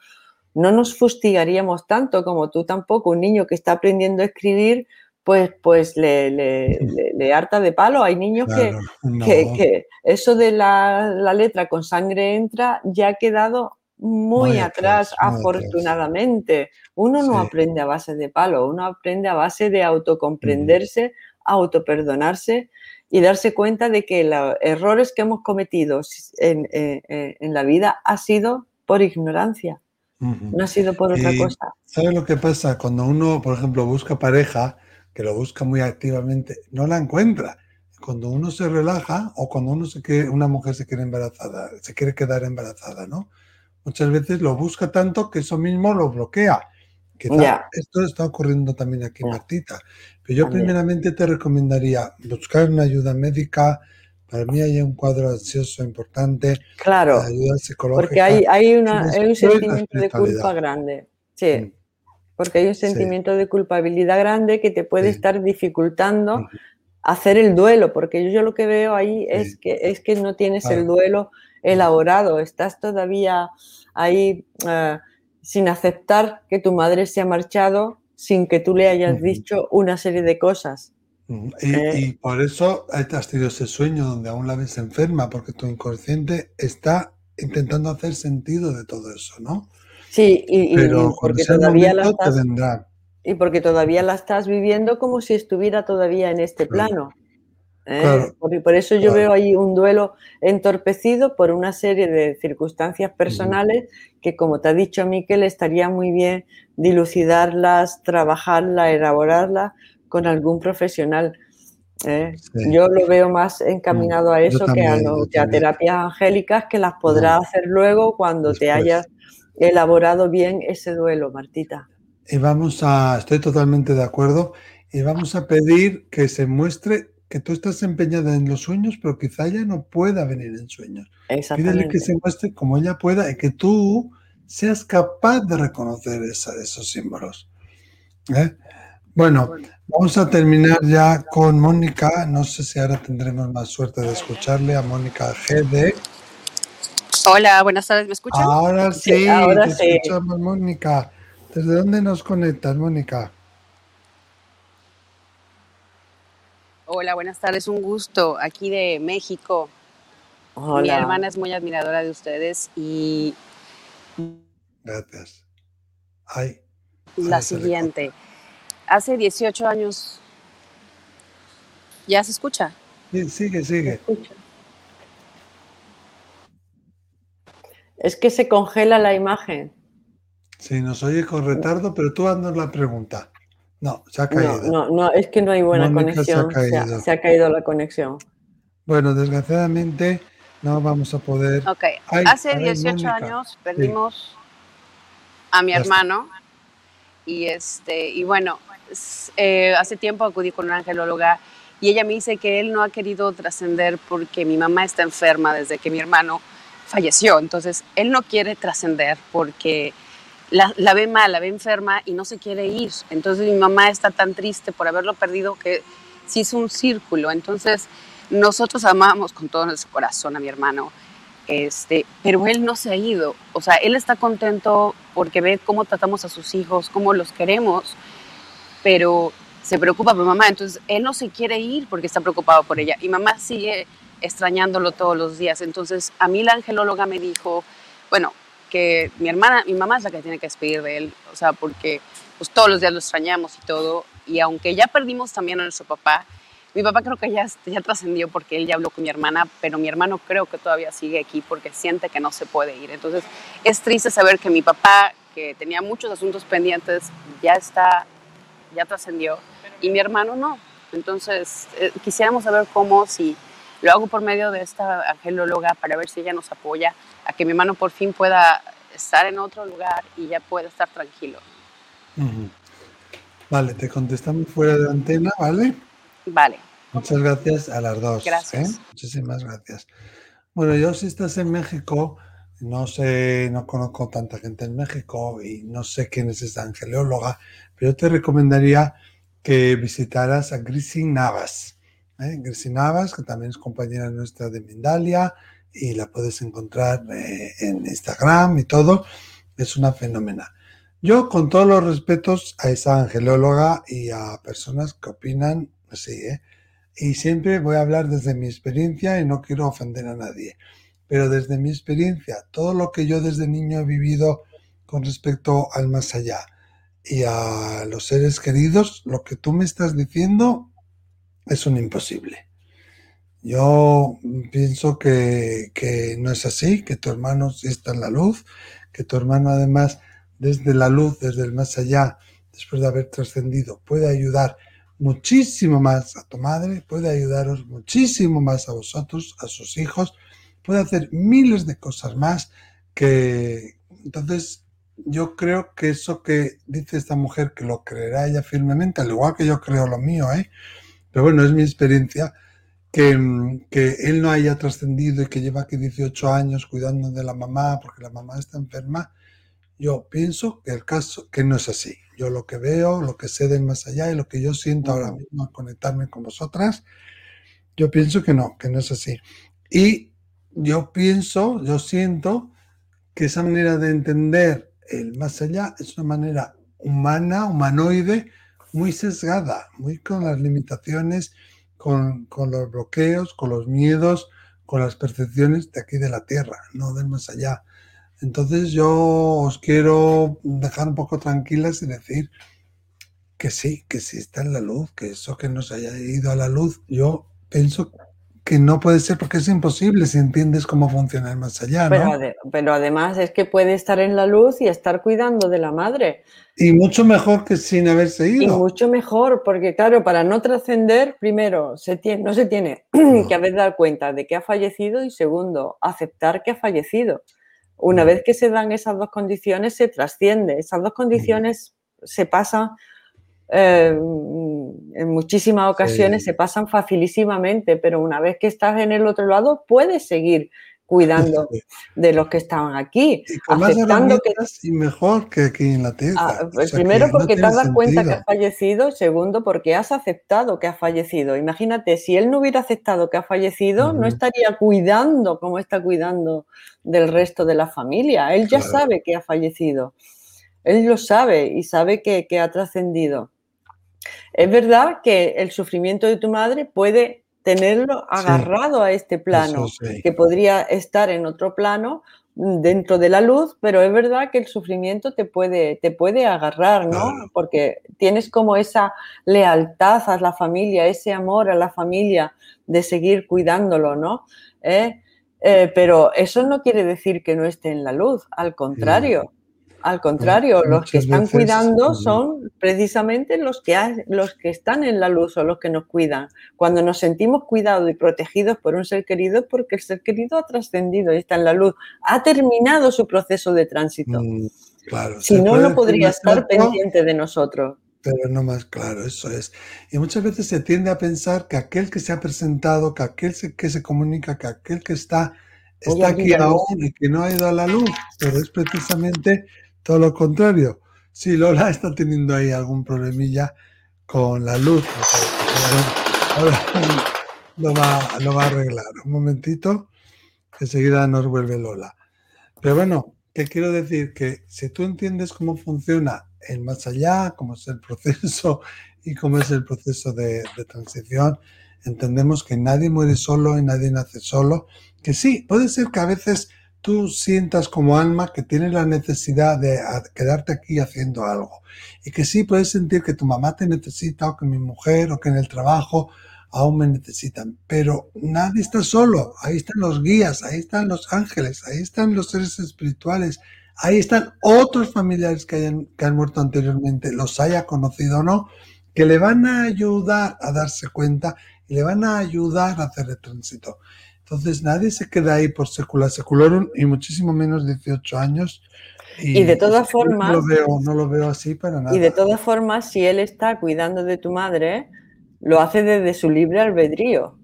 no nos fustigaríamos tanto como tú tampoco. Un niño que está aprendiendo a escribir, pues, pues le, le, harta de palo. Hay niños que, que, eso de la, letra con sangre entra ya ha quedado muy, atrás, afortunadamente. Uno no aprende a base de palo, uno aprende a base de autocomprenderse, autoperdonarse y darse cuenta de que los errores que hemos cometido en, en la vida ha sido por ignorancia. No ha sido por otra cosa. ¿Sabes lo que pasa? Cuando uno, por ejemplo, busca pareja, que lo busca muy activamente, no la encuentra. Cuando uno se relaja o cuando uno se quiere, una mujer se quiere embarazada, se quiere quedar embarazada, ¿no? Muchas veces lo busca tanto que eso mismo lo bloquea. Esto está ocurriendo también aquí, Martita. Pero yo primeramente te recomendaría buscar una ayuda médica, para mí hay un cuadro ansioso importante. Claro. Ayuda psicológica. Porque hay, hay, una, hay un sentimiento de culpa grande. Sí. Mm. Porque hay un sentimiento de culpabilidad grande que te puede estar dificultando hacer el duelo. Porque yo, yo, lo que veo ahí es, que, es que no tienes el duelo elaborado. Estás todavía ahí eh, sin aceptar que tu madre se ha marchado sin que tú le hayas dicho una serie de cosas. Eh, y, por eso has tenido ese sueño donde aún la ves enferma, porque tu inconsciente está intentando hacer sentido de todo eso, ¿no? Sí, y, porque todavía la estás, Y porque todavía la estás viviendo como si estuviera todavía en este plano. ¿Eh? por, eso yo veo ahí un duelo entorpecido por una serie de circunstancias personales que, como te ha dicho Miquel, estaría muy bien dilucidarlas, trabajarlas, elaborarlas con algún profesional. ¿eh? Yo lo veo más encaminado a eso que, a, terapias angélicas que las podrás hacer luego cuando te hayas elaborado bien ese duelo, Martita. Y vamos a, estoy totalmente de acuerdo, y vamos a pedir que se muestre que tú estás empeñada en los sueños, pero quizá ella no pueda venir en sueños. Pídele que se muestre como ella pueda y que tú seas capaz de reconocer esos símbolos. ¿eh? Bueno, vamos a terminar ya con Mónica. No sé si ahora tendremos más suerte de escucharle a Mónica GD. Hola, buenas tardes, ¿me escuchan? Ahora sí, ahora te escuchamos, Mónica. ¿Desde dónde nos conectas, Mónica? Hola, buenas tardes, un gusto aquí de México. Hola. Mi hermana es muy admiradora de ustedes y... Gracias. la siguiente. Hace 18 años... ¿Ya se escucha? Sí, sigue, sigue. Es que se congela la imagen. Sí, nos oye con retardo, pero tú haznos la pregunta. No, se ha caído. No, no, es que no hay buena conexión. Se ha, caído. la conexión. Bueno, desgraciadamente no vamos a poder. Ok, hace 18 años perdimos a mi hermano y este y bueno, eh, hace tiempo acudí con una angelóloga y ella me dice que él no ha querido trascender porque mi mamá está enferma desde que mi hermano falleció. Entonces, él no quiere trascender porque la, ve mal, la ve enferma y no se quiere ir. Entonces mi mamá está tan triste por haberlo perdido que sí es un círculo. Entonces nosotros amamos con todo nuestro corazón a mi hermano, este, pero él no se ha ido. O sea, él está contento porque ve cómo tratamos a sus hijos, cómo los queremos, pero se preocupa por mamá. Entonces él no se quiere ir porque está preocupado por ella y mamá sigue extrañándolo todos los días. Entonces a mí la angelóloga me dijo, bueno, que mi hermana, mi mamá es la que tiene que despedir de él, o sea, porque pues todos los días lo extrañamos y todo, y aunque ya perdimos también a nuestro papá, mi papá creo que ya, ya trascendió porque él ya habló con mi hermana, pero mi hermano creo que todavía sigue aquí porque siente que no se puede ir. Entonces es triste saber que mi papá, que tenía muchos asuntos pendientes, ya está, ya trascendió, y mi hermano no. Entonces eh, quisiéramos saber cómo, si lo hago por medio de esta angelóloga para ver si ella nos apoya a que mi hermano por fin pueda estar en otro lugar y ya pueda estar tranquilo. Vale, te contestamos fuera de antena, ¿vale? Vale. Muchas gracias a las dos. ¿eh? Gracias. Muchísimas gracias. Bueno, yo si estás en México, no sé, no conozco tanta gente en México y no sé quién es esta angelóloga, pero yo te recomendaría que visitaras a Grisi Navas. ¿Eh? Grisi Navas, que también es compañera nuestra de Mindalia, y la puedes encontrar eh, en Instagram y todo. Es una fenómena. Yo, con todos los respetos a esa angelóloga y a personas que opinan así, ¿eh? y siempre voy a hablar desde mi experiencia y no quiero ofender a nadie, pero desde mi experiencia, todo lo que yo desde niño he vivido con respecto al más allá y a los seres queridos, lo que tú me estás diciendo es un imposible. Yo pienso que, no es así, que tu hermano sí está en la luz, que tu hermano además desde la luz, desde el más allá, después de haber trascendido, puede ayudar muchísimo más a tu madre, puede ayudaros muchísimo más a vosotros, a sus hijos, puede hacer miles de cosas más que entonces yo creo que eso que dice esta mujer, que lo creerá ella firmemente, al igual que yo creo lo mío, ¿eh? Pero bueno, es mi experiencia, que, que él no haya trascendido y que lleva aquí 18 años cuidando de la mamá porque la mamá está enferma, yo pienso que el caso, que no es así. Yo lo que veo, lo que sé del más allá y lo que yo siento ahora mismo al conectarme con vosotras, yo pienso que no, que no es así. Y yo pienso, yo siento que esa manera de entender el más allá es una manera humana, humanoide, muy sesgada, muy con las limitaciones con, los bloqueos, con los miedos, con las percepciones de aquí de la Tierra, no del más allá. Entonces yo os quiero dejar un poco tranquilas y decir que sí, que sí está en la luz, que eso que nos haya ido a la luz, yo pienso que no puede ser porque es imposible si entiendes cómo funciona el más allá. ¿no? Pero, además es que puede estar en la luz y estar cuidando de la madre. Y mucho mejor que sin haberse ido. Y mucho mejor, porque claro, para no trascender, primero, se tiene, no se tiene que haber dado cuenta de que ha fallecido y segundo, aceptar que ha fallecido. Una vez que se dan esas dos condiciones, se trasciende. Esas dos condiciones se pasan eh, en muchísimas ocasiones se pasan facilísimamente, pero una vez que estás en el otro lado, puedes seguir cuidando de los que estaban aquí. aceptando que y mejor que aquí en la tierra. Ah, pues primero porque te has dado cuenta que ha fallecido, segundo porque has aceptado que ha fallecido. Imagínate, si él no hubiera aceptado que ha fallecido, no estaría cuidando como está cuidando del resto de la familia. Él ya sabe que ha fallecido. Él lo sabe y sabe que, que ha trascendido. Es verdad que el sufrimiento de tu madre puede tenerlo agarrado a este plano, que podría estar en otro plano mm, dentro de la luz, pero es verdad que el sufrimiento te puede, te puede agarrar, ¿no? Porque tienes como esa lealtad a la familia, ese amor a la familia de seguir cuidándolo, ¿no? ¿Eh? Eh, pero eso no quiere decir que no esté en la luz, al contrario. Al contrario, los que están cuidando son precisamente los que, los que están en la luz o los que nos cuidan. Cuando nos sentimos cuidados y protegidos por un ser querido, porque el ser querido ha trascendido y está en la luz, ha terminado su proceso de tránsito. Mm, si no, no podría estar pendiente de nosotros. Pero no más claro, eso es. Y muchas veces se tiende a pensar que aquel que se ha presentado, que aquel que se comunica, que aquel que está, está aquí aún y que no ha ido a la luz, pero es precisamente todo lo contrario. Si Lola está teniendo ahí algún problemilla con la luz. Ahora lo va, a arreglar. Un momentito, enseguida nos vuelve Lola. Pero bueno, ¿qué quiero decir? Que si tú entiendes cómo funciona el más allá, cómo es el proceso y cómo es el proceso de, de transición, entendemos que nadie muere solo y nadie nace solo. Que sí, puede ser que a veces tú sientas como alma que tienes la necesidad de quedarte aquí haciendo algo. Y que sí puedes sentir que tu mamá te necesita o que mi mujer o que en el trabajo aún me necesitan. Pero nadie está solo. Ahí están los guías, ahí están los ángeles, ahí están los seres espirituales, ahí están otros familiares que, hayan, que han muerto anteriormente, los haya conocido o no, que le van a ayudar a darse cuenta y le van a ayudar a hacer el tránsito. Entonces nadie se queda ahí por secular seculorum y muchísimo menos 18 años. Y, de todas formas... No lo, veo, no lo veo así para nada. Y de todas formas, si él está cuidando de tu madre, lo hace desde su libre albedrío.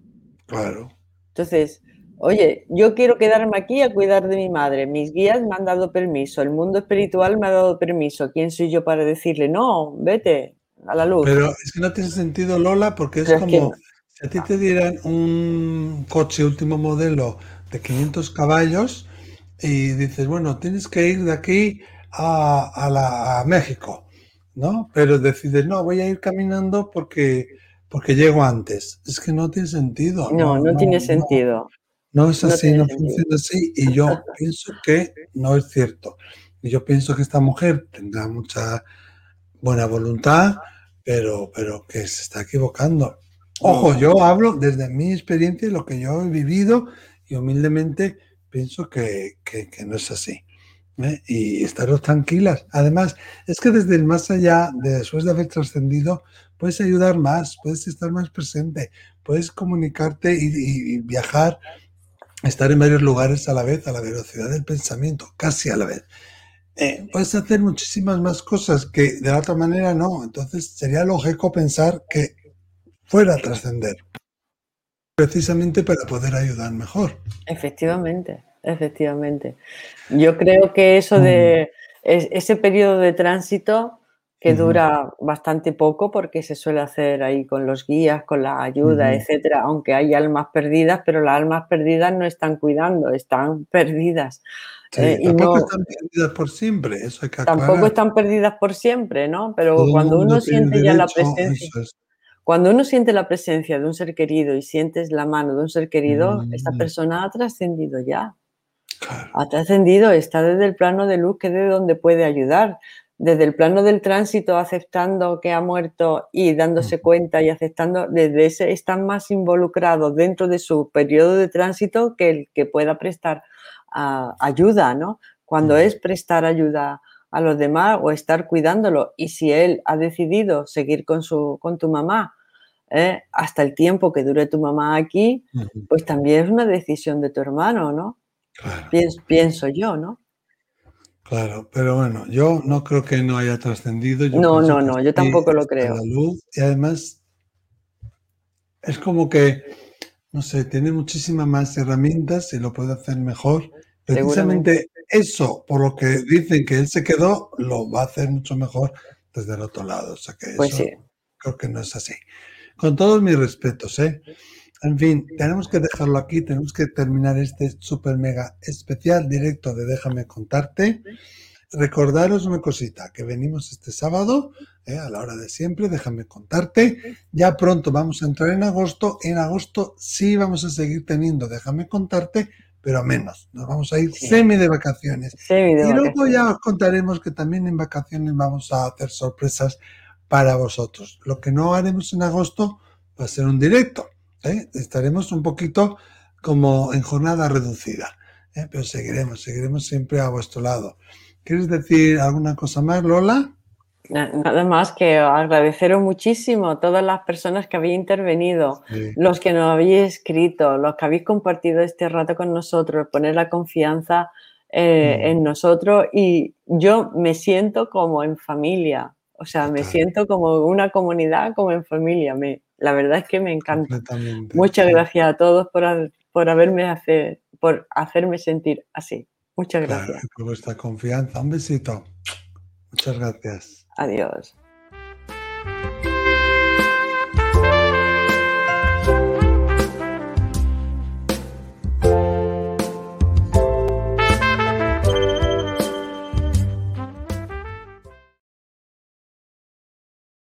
Claro. Entonces, oye, yo quiero quedarme aquí a cuidar de mi madre. Mis guías me han dado permiso, el mundo espiritual me ha dado permiso. ¿Quién soy yo para decirle, no, vete a la luz? Pero es que no tiene sentido, Lola, porque es como... Si a ti te dieran un coche último modelo de 500 caballos y dices, bueno, tienes que ir de aquí a, la, México, ¿no? Pero decides, no, voy a ir caminando porque, porque llego antes. Es que no tiene sentido. No, no, tiene sentido. No, es así, no, funciona así. Y yo pienso que no es cierto. Y yo pienso que esta mujer tendrá mucha buena voluntad, pero, pero que se está equivocando. Ojo, yo hablo desde mi experiencia lo que yo he vivido y humildemente pienso que, no es así. ¿eh? Y estaros tranquilas. Además, es que desde el más allá, después de haber trascendido, puedes ayudar más, puedes estar más presente, puedes comunicarte y, viajar, estar en varios lugares a la vez, a la velocidad del pensamiento, casi a la vez. Eh, puedes hacer muchísimas más cosas que de la otra manera no. Entonces sería lógico pensar que fuera a trascender, precisamente para poder ayudar mejor. Efectivamente, efectivamente. Yo creo que eso de mm. ese periodo de tránsito que dura bastante poco porque se suele hacer ahí con los guías, con la ayuda, etcétera, aunque hay almas perdidas, pero las almas perdidas no están cuidando, están perdidas. Eh, tampoco están perdidas por siempre, eso hay que Tampoco están perdidas por siempre, ¿no? Pero cuando uno siente ya la presencia. Cuando uno siente la presencia de un ser querido y sientes la mano de un ser querido, esta mm. persona ha trascendido ya. Ha trascendido, está desde el plano de luz que es de donde puede ayudar. desde el plano del tránsito, aceptando que ha muerto y dándose cuenta y aceptando, desde ese están más involucrados dentro de su periodo de tránsito que el que pueda prestar ah, ayuda, ¿no? Cuando es prestar ayuda a los demás o estar cuidándolo. Y si él ha decidido seguir con, su, con tu mamá ¿eh? hasta el tiempo que dure tu mamá aquí, pues también es una decisión de tu hermano, ¿no? Pienso, yo, ¿no? Claro, pero bueno, yo no creo que no haya trascendido. No, no, no, yo tampoco lo creo. y además es como que, no sé, tiene muchísimas más herramientas y lo puede hacer mejor. Precisamente eso, por lo que dicen que él se quedó, lo va a hacer mucho mejor desde el otro lado. O sea que pues eso creo que no es así. Con todos mis respetos, ¿eh? En fin, tenemos que dejarlo aquí, tenemos que terminar este super mega especial directo de Déjame contarte. Recordaros una cosita, que venimos este sábado, ¿eh? a la hora de siempre, déjame contarte. Ya pronto vamos a entrar en agosto. En agosto sí vamos a seguir teniendo, déjame contarte, pero menos. Nos vamos a ir semi de vacaciones. y luego ya os contaremos que también en vacaciones vamos a hacer sorpresas para vosotros. Lo que no haremos en agosto va a ser un directo. ¿eh? Estaremos un poquito como en jornada reducida, ¿eh? pero seguiremos, seguiremos siempre a vuestro lado. ¿Quieres decir alguna cosa más, Lola? Nada más que agradeceros muchísimo a todas las personas que habéis intervenido, los que nos habéis escrito, los que habéis compartido este rato con nosotros, poner la confianza eh, mm. en nosotros y yo me siento como en familia, o sea, me siento como una comunidad, como en familia. Me, la verdad es que me encanta. Muchas gracias a todos por, por haberme hacer, por hacerme sentir así. Muchas gracias. por vuestra confianza. Un besito. Muchas gracias. Adiós.